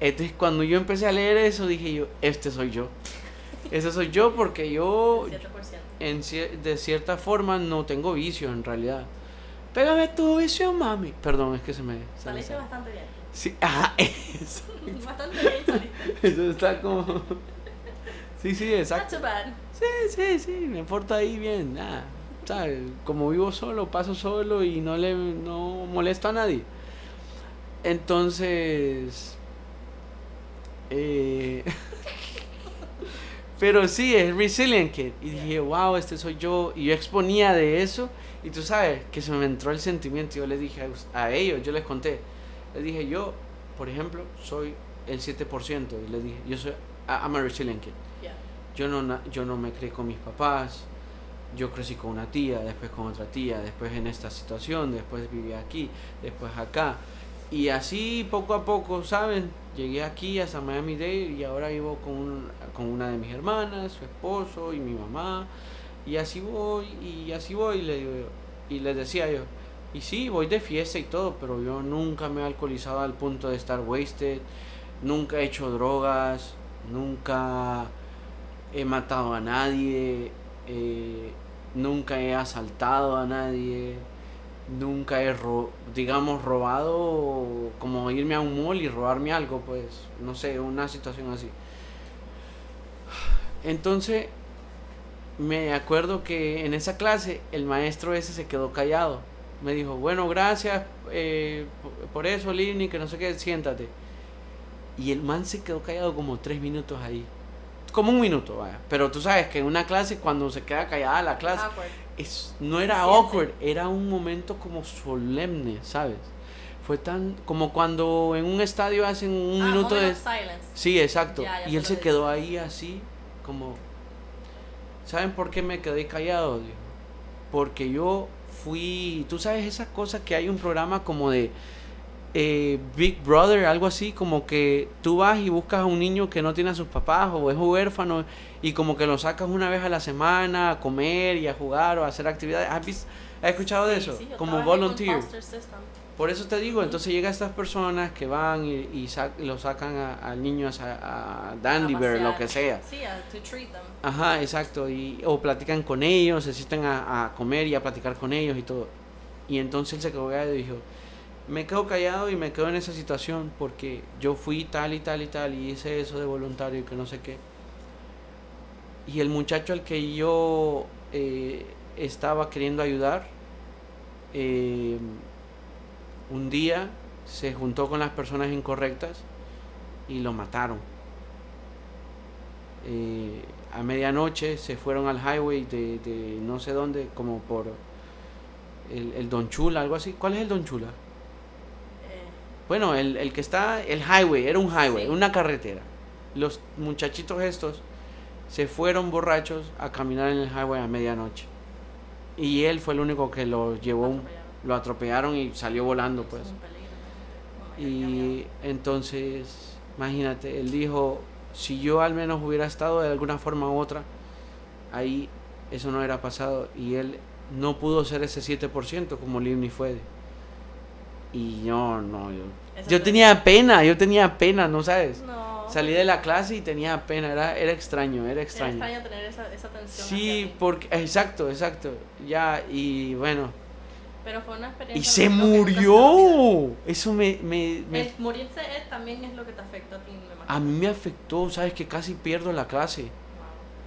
A: Entonces cuando yo empecé a leer eso dije yo, este soy yo. Ese soy yo porque yo
B: El 7%.
A: en cier- de cierta forma no tengo vicio en realidad. Pégame tu vicio, mami. Perdón, es que se me...
B: Saliste
A: sale.
B: bastante bien.
A: Sí, ah, eso,
B: Bastante bien saliste.
A: eso está como... Sí, sí,
B: Not
A: exacto.
B: too bad.
A: Sí, sí, sí, me porto ahí bien. Nada, ¿sabes? Como vivo solo, paso solo y no le no molesto a nadie. Entonces. Eh, pero sí, es Resilient Kid. Y dije, wow, este soy yo. Y yo exponía de eso. Y tú sabes que se me entró el sentimiento. Yo les dije a, a ellos, yo les conté. Les dije, yo, por ejemplo, soy el 7%. Y les dije, yo soy. I'm a Resilient Kid.
B: Yeah.
A: Yo no, yo no me crié con mis papás, yo crecí con una tía, después con otra tía, después en esta situación, después viví aquí, después acá. Y así poco a poco, ¿saben? Llegué aquí hasta Miami Dade y ahora vivo con, un- con una de mis hermanas, su esposo y mi mamá. Y así voy, y así voy, le digo. Y les decía yo, y sí, voy de fiesta y todo, pero yo nunca me he alcoholizado al punto de estar wasted, nunca he hecho drogas, nunca he matado a nadie, eh, nunca he asaltado a nadie, nunca he, ro digamos, robado como irme a un mall y robarme algo, pues, no sé, una situación así. Entonces, me acuerdo que en esa clase el maestro ese se quedó callado. Me dijo, bueno, gracias eh, por eso, Lini, que no sé qué, siéntate. Y el man se quedó callado como tres minutos ahí. Como un minuto, vaya. Pero tú sabes que en una clase, cuando se queda callada la clase, es, no era awkward, era un momento como solemne, ¿sabes? Fue tan como cuando en un estadio hacen un
B: Ah,
A: minuto de...
B: silence.
A: Sí, exacto.
B: Ya, ya
A: y él se
B: que
A: quedó ahí así, como... ¿Saben por qué me quedé callado? Porque yo fui... Tú sabes esas cosas que hay un programa como de eh, Big Brother, algo así, como que tú vas y buscas a un niño que no tiene a sus papás o es huérfano y como que lo sacas una vez a la semana a comer y a jugar o a hacer actividades. ¿Has, vis- has escuchado de
B: Sí,
A: eso?
B: sí,
A: como volunteer. Por eso te digo, entonces llegan estas personas que van y, y lo sacan a- al niño a, a Dandyberg, lo
B: pasear.
A: que sea.
B: Sí, a to treat them.
A: Ajá, exacto. Y, o platican con ellos, se a, a comer y a platicar con ellos y todo. Y entonces él se quedó y dijo, me quedo callado y me quedo en esa situación porque yo fui tal y tal y tal y hice eso de voluntario y que no sé qué. Y el muchacho al que yo eh, estaba queriendo ayudar, eh, un día se juntó con las personas incorrectas y lo mataron. Eh, a medianoche se fueron al highway de, de no sé dónde, como por el, el Don Chula, algo así. ¿Cuál es el Don Chula? Bueno, el, el que está, el highway, era un highway,
B: Sí.
A: una carretera. Los muchachitos estos se fueron borrachos a caminar en el highway a medianoche. Y él fue el único que lo llevó,
B: atropellaron.
A: lo atropellaron y salió volando, pues. Y entonces, imagínate, él dijo, si yo al menos hubiera estado de alguna forma u otra, ahí eso no hubiera pasado. Y él no pudo ser ese 7% como Livni fue. Y yo, no, yo,
B: Eso
A: yo
B: te-
A: tenía pena, yo tenía pena, ¿no sabes?
B: No.
A: Salí de la clase y tenía pena, era, era extraño, era
B: Era
A: extraño.
B: extraño tener esa, esa tensión.
A: Sí, porque, exacto, exacto, ya, y bueno,
B: Pero fue una experiencia.
A: y se murió. Eso me, me, me
B: El morirse él también es lo que te afecta a ti, me.
A: A mí me afectó, sabes que casi pierdo la clase.
B: Wow.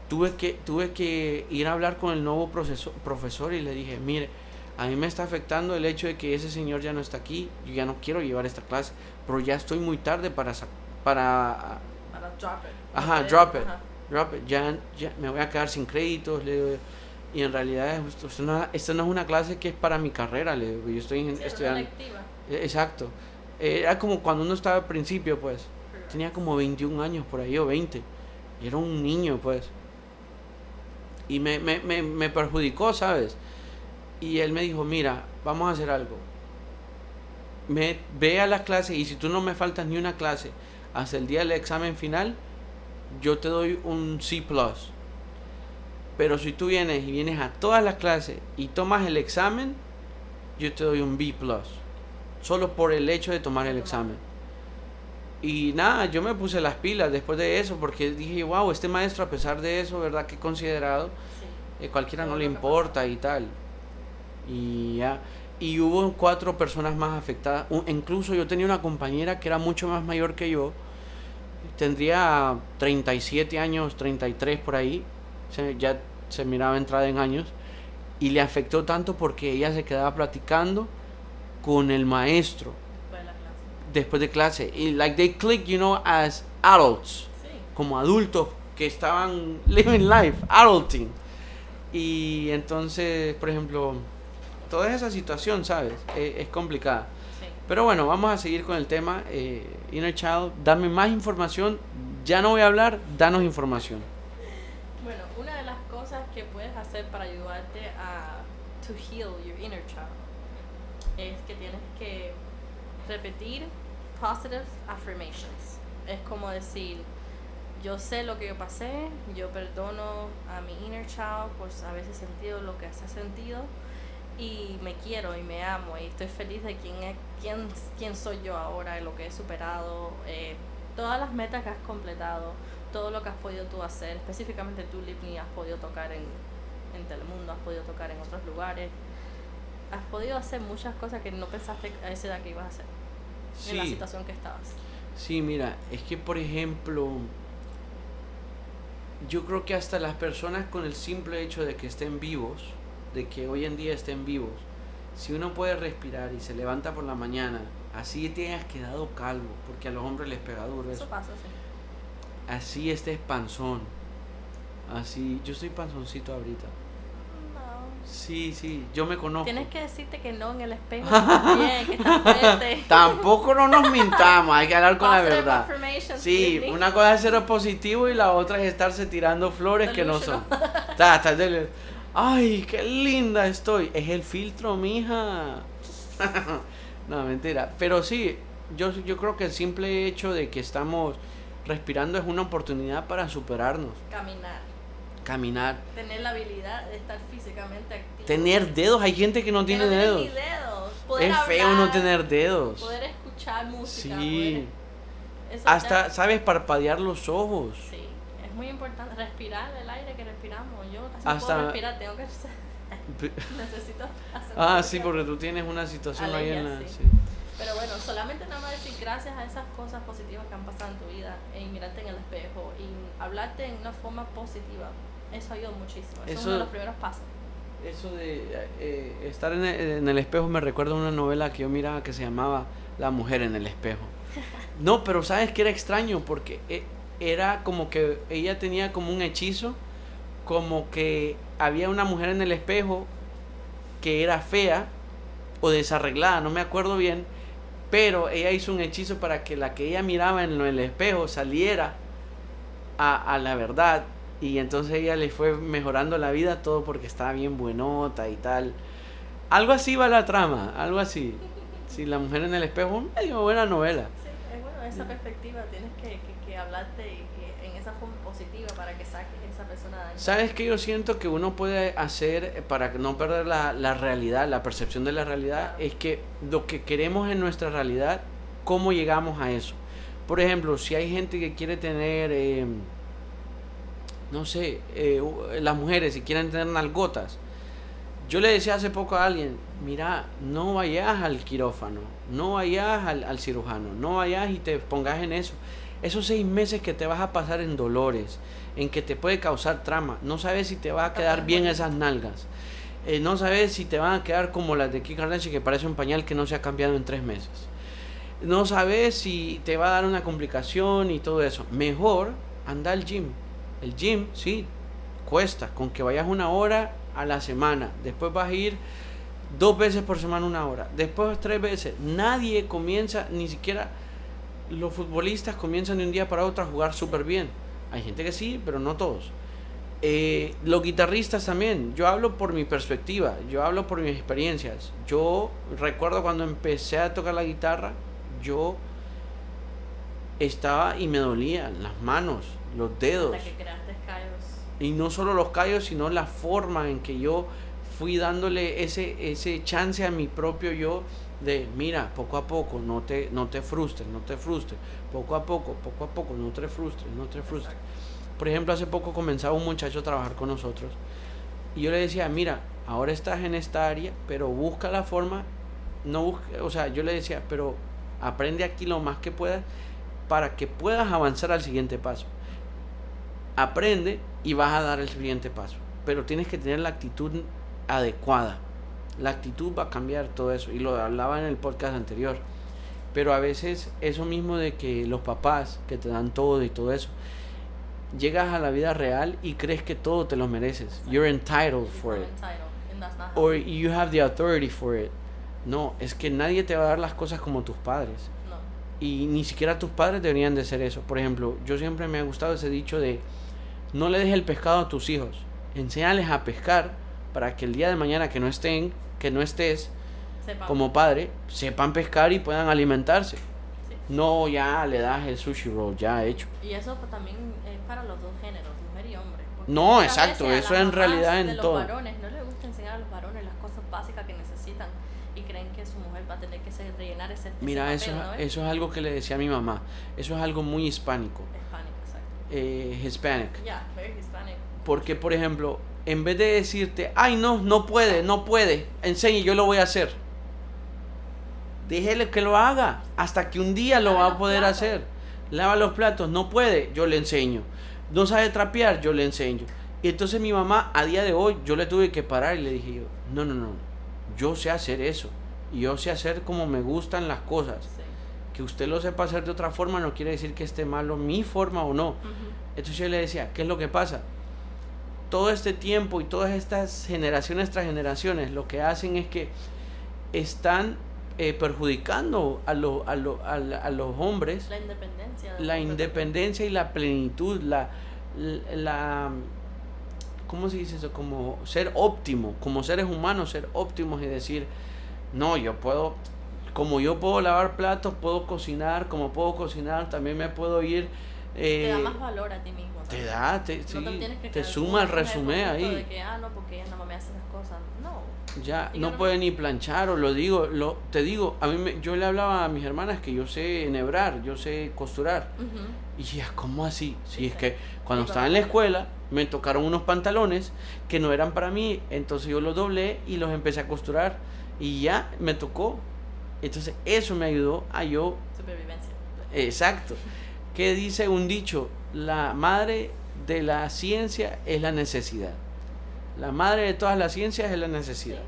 A: Tuve que, tuve que ir a hablar con el nuevo proceso- profesor y le dije, mire, a mí me está afectando el hecho de que ese señor ya no está aquí, yo ya no quiero llevar esta clase, pero ya estoy muy tarde para, para
B: Para drop it.
A: Ajá, drop it.
B: ajá.
A: drop it, ya, ya me voy a quedar sin créditos, le digo, y en realidad esto, esto no, esta no es una clase que es para mi carrera, le digo, yo estoy
B: Sí,
A: estudiando. Eh, Exacto. Era como cuando uno estaba al principio, pues. Tenía como 21 años por ahí o 20. Y era un niño, pues. Y me, me, me, me perjudicó, ¿sabes? Y él me dijo, mira, vamos a hacer algo. Me, ve a las clases y si tú no me faltas ni una clase hasta el día del examen final, yo te doy un C ⁇ Pero si tú vienes y vienes a todas las clases y tomas el examen, yo te doy un B ⁇ Solo por el hecho de tomar el examen. Y nada, yo me puse las pilas después de eso porque dije, wow, este maestro a pesar de eso, ¿verdad? Que considerado, eh, cualquiera no le importa y tal. Y ya. Y hubo cuatro personas más afectadas. Un- incluso yo tenía una compañera que era mucho más mayor que yo. Tendría 37 años, 33 por ahí. Se- ya se miraba entrada en años. Y le afectó tanto porque ella se quedaba platicando con el maestro
B: Después de la clase.
A: después de clase. Y like they click, you know, as adults
B: Sí.
A: como adultos que estaban living life, adulting. Y entonces, por ejemplo, toda esa situación, ¿sabes? Eh, es complicada.
B: Sí.
A: Pero bueno, vamos a seguir con el tema. Eh, Inner Child, dame más información. Ya no voy a hablar, danos información.
B: Bueno, una de las cosas que puedes hacer para ayudarte a to heal your inner child es que tienes que repetir positive affirmations. Es como decir, yo sé lo que yo pasé, yo perdono a mi inner child por haberse sentido lo que se ha sentido y me quiero y me amo y estoy feliz de quién, es, quién, quién soy yo ahora, y lo que he superado, eh, todas las metas que has completado, todo lo que has podido tú hacer, específicamente tú, Lipney, has podido tocar en, en Telemundo, has podido tocar en otros lugares, has podido hacer muchas cosas que no pensaste a esa edad que ibas a hacer, en la situación que estabas.
A: Sí, mira, es que por ejemplo, yo creo que hasta las personas con el simple hecho de que estén vivos, de que hoy en día estén vivos, si uno puede respirar y se levanta por la mañana, así te hayas quedado calvo, porque a los hombres les pega duro
B: Eso
A: eso,
B: pasa, sí.
A: así estés panzón, así, yo estoy panzoncito ahorita.
B: No.
A: Sí, sí, yo me conozco.
B: Tienes que decirte que no en el espejo también, que estás.
A: Tampoco no nos mintamos, hay que hablar con la
B: Positive
A: verdad.
B: affirmations,
A: Sí, una cosa es ser positivo y la otra es estarse tirando flores que no son.
B: Delusional.
A: Ta, dele- Ay, qué linda estoy. Es el filtro, mija. no, mentira. Pero sí, yo, yo creo que el simple hecho de que estamos respirando es una oportunidad para superarnos.
B: Caminar.
A: Caminar.
B: Tener la habilidad de estar físicamente activo.
A: Tener dedos. Hay gente que no
B: Que
A: tiene
B: no
A: dedos.
B: ni dedos. Poder
A: Es feo no tener dedos.
B: Poder escuchar música.
A: Sí.
B: poder-
A: Hasta,
B: ya-
A: ¿sabes? Parpadear los ojos.
B: Sí, es muy importante. Respirar el aire que respiramos. Yo casi
A: Hasta-
B: puedo respirar, tengo que. Necesito hacer
A: Ah, sí, porque tú tienes una situación ahí en la...
B: Sí.
A: sí.
B: Pero bueno, solamente nada más decir gracias a esas cosas positivas que han pasado en tu vida, en mirarte en el espejo y hablarte en una forma positiva. Eso ayuda muchísimo. Eso, es
A: Eso-
B: uno de los primeros pasos.
A: Eso de eh, estar en el, en el espejo me recuerda a una novela que yo miraba que se llamaba La mujer en el espejo. No, pero sabes que era extraño porque e- era como que ella tenía como un hechizo, como que había una mujer en el espejo que era fea o desarreglada, no me acuerdo bien, pero ella hizo un hechizo para que la que ella miraba en el espejo saliera a, la verdad y entonces ella le fue mejorando la vida todo porque estaba bien buenota y tal. Algo así va la trama, algo así. Si la mujer en el espejo, medio buena novela.
B: Sí, es bueno esa perspectiva. Tienes que, que hablarte y que en esa forma positiva para que saques esa persona de ahí.
A: ¿Sabes qué yo siento que uno puede hacer eh, para no perder la, la realidad, la percepción de la realidad? Es que lo que queremos en nuestra realidad, ¿cómo llegamos a eso? Por ejemplo, si hay gente que quiere tener, eh, no sé, eh, las mujeres si quieren tener nalgotas. Yo le decía hace poco a alguien, mira, no vayas al quirófano, no vayas al, al cirujano, no vayas y te pongas en eso. Esos seis meses que te vas a pasar en dolores, en que te puede causar trama, no sabes si te va a quedar bien esas nalgas. Eh, no sabes si te van a quedar como las de Kim Kardashian que parece un pañal que no se ha cambiado en tres meses. No sabes si te va a dar una complicación y todo eso. Mejor anda al gym. El gym, sí, cuesta. Con que vayas una hora a la semana. Después vas a ir dos veces por semana una hora. Después tres veces. Nadie comienza, ni siquiera los futbolistas comienzan de un día para otro a jugar súper bien. Hay gente que sí, pero no todos. Eh, los guitarristas también. Yo hablo por mi perspectiva, yo hablo por mis experiencias. Yo recuerdo cuando empecé a tocar la guitarra, yo estaba y me dolían las manos, los dedos.
B: Hasta que creaste callos.
A: Y no solo los callos, sino la forma en que yo fui dándole ese, ese chance a mi propio yo de, mira, poco a poco, no te, no te frustres, no te frustres, poco a poco, poco a poco, no te frustres, no te frustres. Por ejemplo, hace poco comenzaba un muchacho a trabajar con nosotros y yo le decía, mira, ahora estás en esta área, pero busca la forma, no busca, o sea, yo le decía, pero aprende aquí lo más que puedas para que puedas avanzar al siguiente paso. Aprende y vas a dar el siguiente paso, pero tienes que tener la actitud adecuada. La actitud va a cambiar todo eso y lo hablaba en el podcast anterior. Pero a veces eso mismo de que los papás que te dan todo y todo eso, llegas a la vida real y crees que todo te lo mereces. You're entitled for it. Or you have the authority for it. No, es que nadie te va a dar las cosas como tus padres.
B: No.
A: Y ni siquiera tus padres deberían de ser eso. Por ejemplo, yo siempre me ha gustado ese dicho de no le dejes el pescado a tus hijos. Enséñales a pescar para que el día de mañana que no estén, que no estés como padre, sepan pescar y puedan alimentarse.
B: Sí.
A: No, ya le das el sushi roll ya hecho.
B: Y eso pues, también es para los dos géneros, mujer y hombre.
A: No, exacto, eso en realidad en
B: de
A: todo.
B: Los varones no les gusta enseñar a los varones las cosas básicas que necesitan y creen que su mujer va a tener que rellenar ese, ese
A: Mira,
B: papel,
A: eso, eso es algo que le decía a mi mamá. Eso es algo muy hispánico,
B: Hispanic, exacto.
A: eh, hispanic.
B: Yeah, very Hispanic.
A: Porque, por ejemplo, en vez de decirte, ay, no, no puede, no puede, enseñe, yo lo voy a hacer. Déjele que lo haga hasta que un día lo va a poder
B: platos.
A: hacer. Lava los platos, no puede, yo le enseño. No sabe trapear, yo le enseño. Y entonces mi mamá, a día de hoy, yo le tuve que parar y le dije yo, no, no, no, yo sé hacer eso. Y yo sé hacer como me gustan las cosas.
B: Sí.
A: Que usted lo sepa hacer de otra forma no quiere decir que esté malo mi forma o no. Entonces yo le decía, ¿qué es lo que pasa? Todo este tiempo y todas estas generaciones tras generaciones lo que hacen es que están eh, perjudicando a, lo- a, lo- a la- a los hombres
B: La independencia.
A: la independencia y la plenitud, la, la, ¿cómo se dice eso? Como ser óptimo, como seres humanos, ser óptimos y decir, no, yo puedo, como yo puedo lavar platos, puedo cocinar, como puedo cocinar, también me puedo ir.
B: Te da
A: eh,
B: más valor a ti mismo.
A: Te da, te,
B: No
A: sí,
B: te, que
A: te suma el resumen ahí.
B: De que, ah, no, porque ella no me hace las cosas. No.
A: Ya, no puede ni planchar, o lo digo, lo, te digo, a mí me- yo le hablaba a mis hermanas que yo sé enhebrar, yo sé costurar. Y ya, ¿cómo así?
B: Sí,
A: Si es
B: sí.
A: que cuando estaba en la escuela me tocaron unos pantalones que no eran para mí, entonces yo los doblé y los empecé a costurar y ya me tocó. Entonces eso me ayudó a yo,
B: Supervivencia.
A: exacto. ¿Qué dice un dicho? La madre de la ciencia es la necesidad. La madre de todas las ciencias es la necesidad.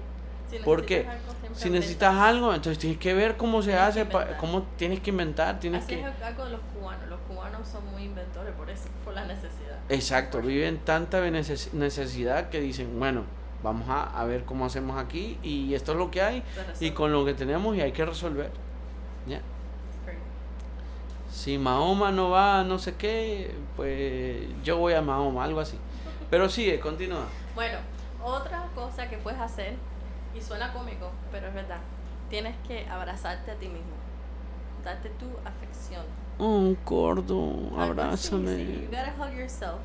B: Si
A: ¿Por qué? Si necesitas
B: inventas.
A: algo, entonces tienes que ver cómo se
B: Tienes
A: hace, pa- cómo tienes que inventar, tienes
B: Así
A: que...
B: es algo de los cubanos. Los cubanos son muy inventores por eso, por la necesidad.
A: Exacto, viven tanta neces- necesidad que dicen, bueno, vamos a, a ver cómo hacemos aquí y esto es lo que hay y con lo que tenemos y hay que resolver. ¿ya? Si Mahoma no va a no sé qué, pues yo voy a Mahoma, algo así. Pero sigue, continúa.
B: Bueno, otra cosa que puedes hacer, y suena cómico, pero es verdad, tienes que abrazarte a ti mismo. Date tu afección.
A: Oh, gordo, abrázame.
B: sí, You gotta hug yourself.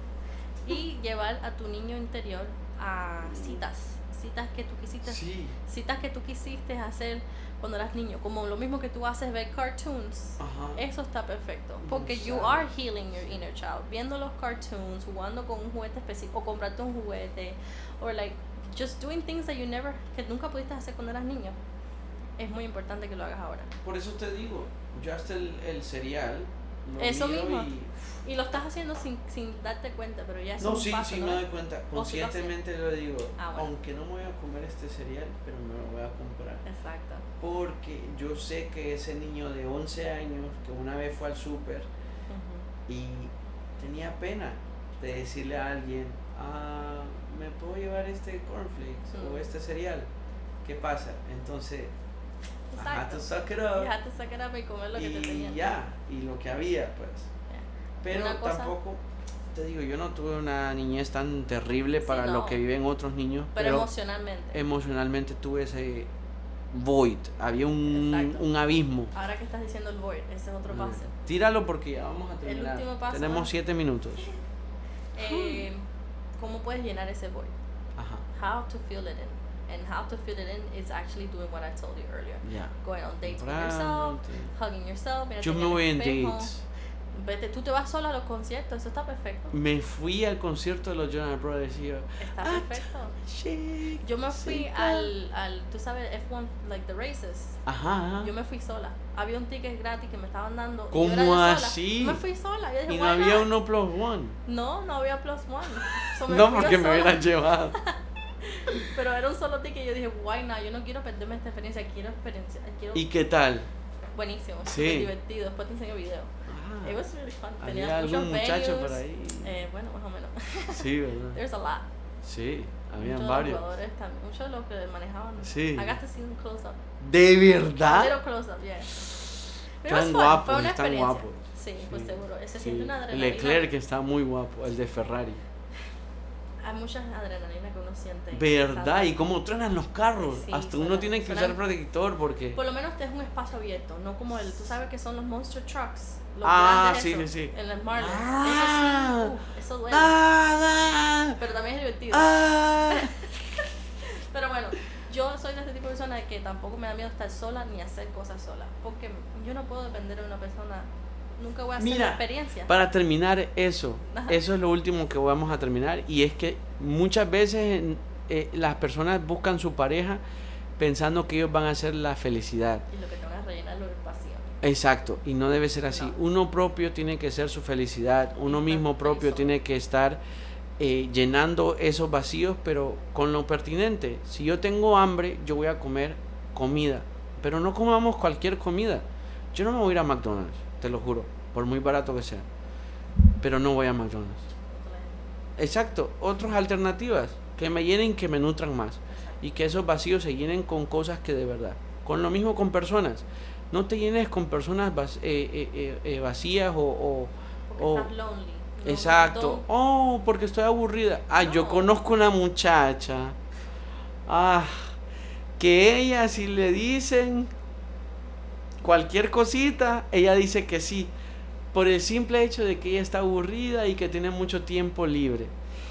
B: Y llevar a tu niño interior a citas. Citas que tú quisiste
A: Sí,
B: citas que tú quisiste hacer cuando eras niño, como lo mismo que tú haces ver cartoons.
A: ajá.
B: Eso está perfecto, porque you
A: Exacto.
B: are healing your inner child, viendo los cartoons, jugando con un juguete específico, o comprarte un juguete, or like just doing things that you never, que nunca pudiste hacer cuando eras niño. Es muy importante que lo hagas ahora.
A: Por eso te digo, yo hasta el, el cereal. Lo
B: Eso mismo.
A: y-
B: Y lo estás haciendo sin, sin darte cuenta, pero ya es
A: No,
B: un
A: sí,
B: paso,
A: sí
B: ¿no?
A: me doy cuenta. Conscientemente lo digo.
B: Ah, bueno.
A: Aunque no me voy a comer este cereal, pero me lo voy a comprar.
B: Exacto.
A: Porque yo sé que ese niño de 11 años, que una vez fue al súper y tenía pena de decirle a alguien, ah, ¿me puedo llevar este cornflakes o
B: Mm.
A: este cereal? ¿Qué pasa? Entonces,
B: Exacto.
A: to suck it up.
B: to suck it up y comer lo que te tenían.
A: ya, y lo que había, pues. Pero
B: Una cosa-
A: tampoco, te digo, yo no tuve una niñez tan terrible
B: Sí,
A: para lo
B: no.
A: que viven otros niños,
B: Pero,
A: pero,
B: emocionalmente.
A: emocionalmente tuve ese void, había un, un abismo.
B: Ahora que estás diciendo el void, ese es otro paso.
A: Tíralo porque ya vamos a terminar.
B: último paso,
A: Tenemos siete minutos.
B: Eh, ¿Cómo puedes llenar ese void?
A: Ajá,
B: How to fill it in. And how to fill it in is actually doing what I told you earlier.
A: ya.
B: Going on dates with
A: Bravo,
B: yourself, hugging yourself.
A: Yo me voy en dates.
B: Vete, tú te vas sola a los conciertos, eso está perfecto.
A: Me fui al concierto de los Jonas Brothers y yo.
B: Está
A: "Ah,
B: perfecto.
A: shake,
B: Yo me fui al, al, tú sabes, F1, like the races.
A: Ajá.
B: Yo me fui sola. Había un ticket gratis que me estaban dando. yo
A: ¿Cómo
B: yo
A: así?
B: Me fui sola. Yo dije,
A: Y no
B: "Why
A: había
B: not?"
A: uno plus one.
B: No, no había plus one. So me
A: No,
B: yo
A: porque me hubieran llevado.
B: Pero era un solo ticket y yo dije, why not? Yo no quiero perderme esta experiencia, quiero experiencia, quiero
A: ¿Y qué tal?
B: buenísimo,
A: Sí.
B: divertido. Después te enseño video.
A: Ah,
B: It was really fun. Tenía
A: algún
B: muchos
A: muchacho
B: venues.
A: por ahí.
B: Eh, bueno, más o menos.
A: Sí, ¿verdad?
B: There's a lot.
A: Sí,
B: Muchos
A: habían
B: los
A: varios.
B: jugadores también, muchos de los que manejaban.
A: Sí.
B: I got to see them close up.
A: ¿De verdad?
B: close up, yeah. Was fun,
A: guapos,
B: experiencia.
A: guapos.
B: Sí, pues
A: Sí,
B: seguro. Se
A: Sí.
B: siente una adrenalina.
A: Leclerc que está muy guapo, el de Ferrari.
B: Hay mucha adrenalina que uno siente.
A: ¿Verdad? Y cómo truenan los carros.
B: Sí,
A: Hasta uno
B: suena-
A: tiene que
B: suena-
A: usar protector porque...
B: Por lo menos te es un espacio abierto, no como el, tú sabes que son los monster trucks. Los
A: Ah, sí,
B: esos,
A: sí, sí.
B: En las Marlins.
A: Ah.
B: eso sí, uf, eso duele.
A: ¡Ah!
B: Pero también es divertido.
A: ¡Ah!
B: Pero bueno, yo soy de ese tipo de persona de que tampoco me da miedo estar sola ni hacer cosas sola. Porque yo no puedo depender de una persona. Nunca voy a hacer
A: Mira,
B: la experiencia.
A: Para terminar eso,
B: Ajá.
A: eso es lo último que vamos a terminar y es que muchas veces eh, las personas buscan su pareja pensando que ellos van a hacer la felicidad.
B: Y lo que tengo es rellenarlo el vacío.
A: Exacto, y no debe ser así.
B: No.
A: Uno propio tiene que ser su felicidad, uno mismo propio
B: Eso.
A: tiene que estar eh, llenando esos vacíos, pero con lo pertinente. Si yo tengo hambre, yo voy a comer comida, pero no comamos cualquier comida. Yo no me voy a ir a McDonald's, te lo juro, por muy barato que sea, pero no voy a McDonald's. Exacto, otras alternativas que me llenen, que me nutran más y que esos vacíos se llenen con cosas que de verdad. Con lo mismo con personas. No te llenes con personas vac- eh, eh, eh, vacías o... o- o-
B: estás lonely. No-
A: exacto. Oh, porque estoy aburrida. Ah, yo
B: No.
A: conozco una muchacha. Ah, que ella si le dicen cualquier cosita, ella dice que sí. Por el simple hecho de que ella está aburrida y que tiene mucho tiempo libre.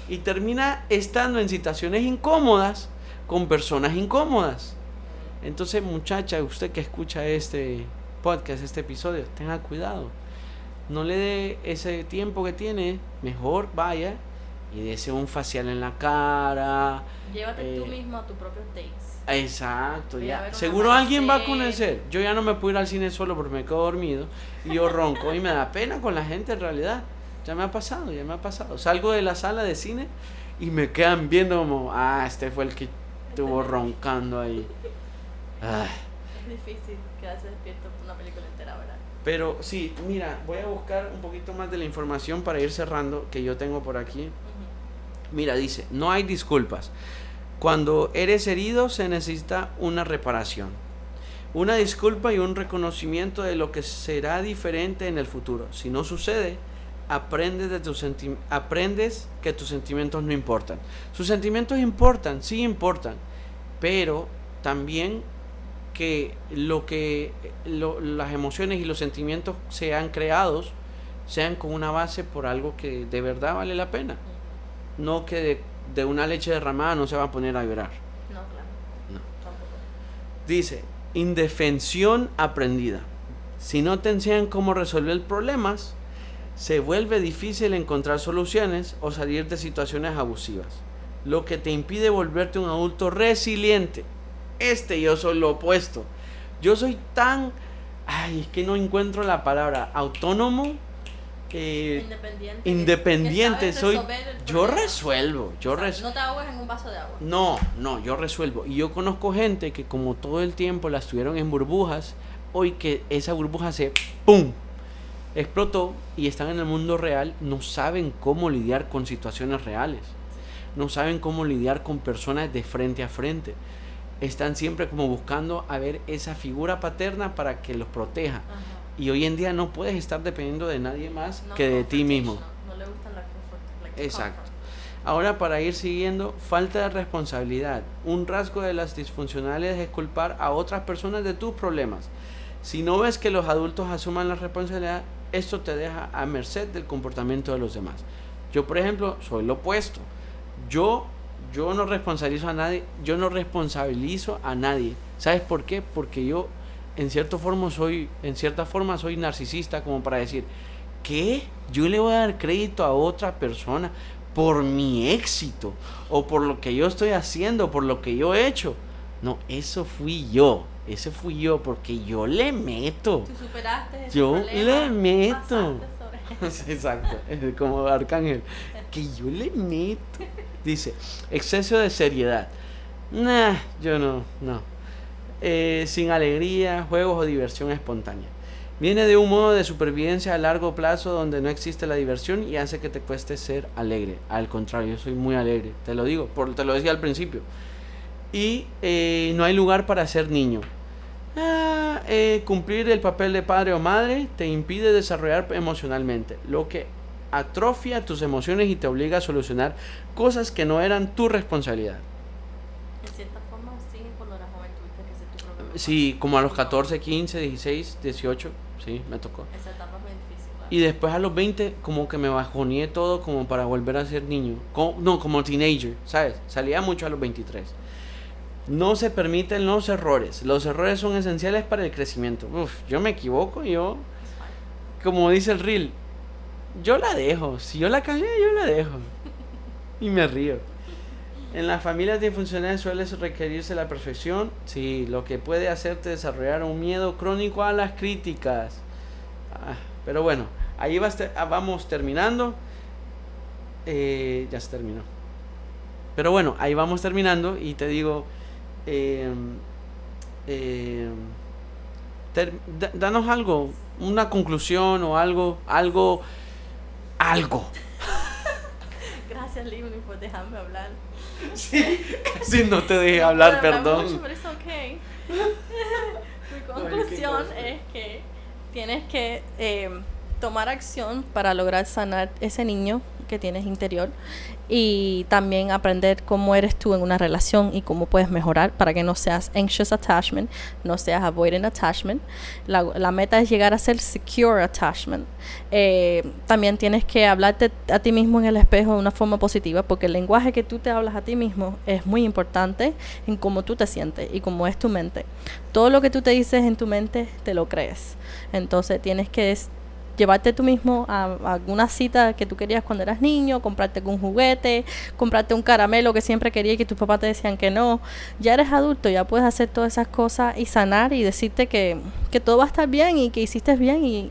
A: Y termina estando en situaciones incómodas con personas incómodas. Entonces, muchacha, usted que escucha este podcast, este episodio, tenga cuidado. No le dé ese tiempo que tiene, mejor vaya y dése un facial en la cara.
B: Llévate tú
A: eh,
B: mismo a tus propios dates.
A: Exacto, ya. Seguro alguien va a conocer. Yo ya no me puedo ir al cine solo porque me quedo dormido y yo ronco y me da pena con la gente en realidad. Ya me ha pasado, ya me ha pasado. Salgo de la sala de cine y me quedan viendo como, ah, este fue el que estuvo roncando ahí. Ay.
B: Es difícil quedarse despierto por una película entera, ¿verdad?
A: Pero sí, mira, voy a buscar un poquito más de la información para ir cerrando que yo tengo por aquí.
B: Ujú.
A: Mira, dice, no hay disculpas. Cuando eres herido se necesita una reparación. Una disculpa y un reconocimiento de lo que será diferente en el futuro. Si no sucede, aprendes, que tus sentimientos no importan. Sus sentimientos importan, sí importan, pero también que lo que las emociones y los sentimientos sean creados sean con una base por algo que de verdad vale la pena no que de, de una leche derramada no se va a poner a llorar.
B: No, claro.
A: No.
B: Tampoco.
A: Dice, indefensión aprendida. Si no te enseñan cómo resolver problemas, se vuelve difícil encontrar soluciones o salir de situaciones abusivas, lo que te impide volverte un adulto resiliente. Este yo soy lo opuesto. Yo soy tan, ay, es que no encuentro la palabra, autónomo, eh,
B: Independiente.
A: soy, yo resuelvo, yo
B: O sea,
A: resuelvo.
B: No te en un vaso de agua.
A: No, no, yo resuelvo. Y yo conozco gente que como todo el tiempo la estuvieron en burbujas, hoy que esa burbuja se ¡pum! explotó y están en el mundo real, no saben cómo lidiar con situaciones reales. No saben cómo lidiar con personas de frente a frente. Están siempre como buscando a ver esa figura paterna para que los proteja.
B: Ajá.
A: Y hoy en día no puedes estar dependiendo de nadie más
B: No
A: que de ti mismo.
B: No le like to
A: Exacto. Ahora para ir siguiendo, falta de responsabilidad. Un rasgo de las disfuncionales es culpar a otras personas de tus problemas. Si no ves que los adultos asuman la responsabilidad, esto te deja a merced del comportamiento de los demás. Yo, por ejemplo, soy lo opuesto. Yo, yo no responsabilizo a nadie, yo no responsabilizo a nadie. ¿Sabes por qué? Porque yo en cierta forma soy, en cierta forma soy narcisista como para decir, ¿qué? Yo le voy a dar crédito a otra persona por mi éxito o por lo que yo estoy haciendo, por lo que yo he hecho. No, eso fui yo. Ese fui yo porque yo le meto.
B: Tú superaste ese
A: Yo
B: problema,
A: le meto.
B: sobre-
A: Exacto, como Arcángel. Que yo le meto. Dice, exceso de seriedad. Nah, yo no, no. Eh, sin alegría, juegos o diversión espontánea. Viene de un modo de supervivencia a largo plazo donde no existe la diversión y hace que te cueste ser alegre. Al contrario, yo soy muy alegre, te lo digo, por, te lo decía al principio. Y eh, no hay lugar para ser niño. Ah, eh, cumplir el papel de padre o madre te impide desarrollar emocionalmente, lo que atrofia tus emociones y te obliga a solucionar cosas que no eran tu responsabilidad.
B: En cierta forma, sí, cuando eras joven tuviste que ser tu propio papá.
A: Sí, como a los 14, 15, 16, 18, sí, me tocó.
B: Esa etapa muy difícil.
A: Y después a los 20 como que me bajoneé todo como para volver a ser niño. No, como teenager, ¿sabes? Salía mucho a los 23. No se permiten los errores. Los errores son esenciales para el crecimiento. Uf, yo me equivoco, yo, como dice el reel, yo la dejo. Si yo la cagué, yo la dejo. Y me río. En las familias disfuncionales suele requerirse la perfección. Sí, lo que puede hacerte desarrollar un miedo crónico a las críticas. Ah, pero bueno, ahí va ah, vamos terminando. Eh, ya se terminó. Pero bueno, ahí vamos terminando y te digo, eh, danos algo, una conclusión o algo, algo, algo.
B: Gracias, Livni, por dejarme hablar.
A: Sí, casi no te dejé hablar, perdón.
B: mucho, pero it's okay. Mi conclusión es que tienes que eh, tomar acción para lograr sanar ese niño que tienes interior y también aprender cómo eres tú en una relación y cómo puedes mejorar para que no seas anxious attachment, no seas avoidant attachment. La, meta es llegar a ser secure attachment. Eh, también tienes que hablarte a ti mismo en el espejo de una forma positiva porque el lenguaje que tú te hablas a ti mismo es muy importante en cómo tú te sientes y cómo es tu mente. Todo lo que tú te dices en tu mente te lo crees. Entonces tienes que llevarte tú mismo a, alguna cita que tú querías cuando eras niño, comprarte un juguete, comprarte un caramelo que siempre querías y que tus papás te decían que no. Ya eres adulto, ya puedes hacer todas esas cosas y sanar y decirte que, que todo va a estar bien y que hiciste bien y,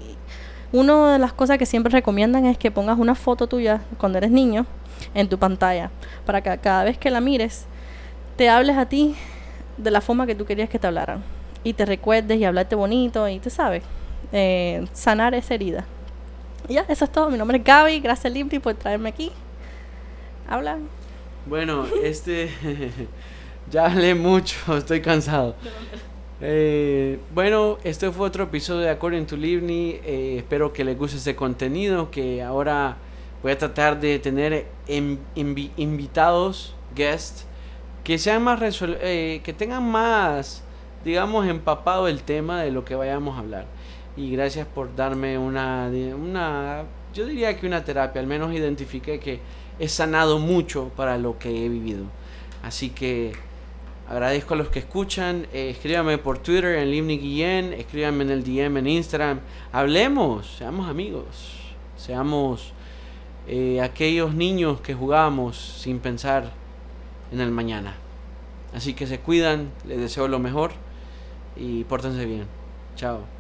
B: una de las cosas que siempre recomiendan es que pongas una foto tuya cuando eres niño en tu pantalla para que cada vez que la mires te hables a ti de la forma que tú querías que te hablaran y te recuerdes y hablarte bonito y tú sabes, eh, sanar esa herida. Y ya, eso es todo. Mi nombre es Gaby. Gracias, Libri, por traerme aquí. Habla.
A: Bueno, este. ya hablé mucho, estoy cansado. Eh, bueno, este fue otro episodio de According to Livni. Eh, espero que les guste este contenido. Que ahora voy a tratar de tener invi- invitados, guests, que sean más eh, que tengan más, digamos, empapado el tema de lo que vayamos a hablar. Y gracias por darme una, una, yo diría que una terapia. Al menos identifiqué que he sanado mucho para lo que he vivido. Así que agradezco a los que escuchan. eh, escríbanme por Twitter en Limni Guillén. Escríbanme en el DM en Instagram. Hablemos, seamos amigos. Seamos eh, aquellos niños que jugamos sin pensar en el mañana. Así que se cuidan, les deseo lo mejor y pórtense bien. Chao.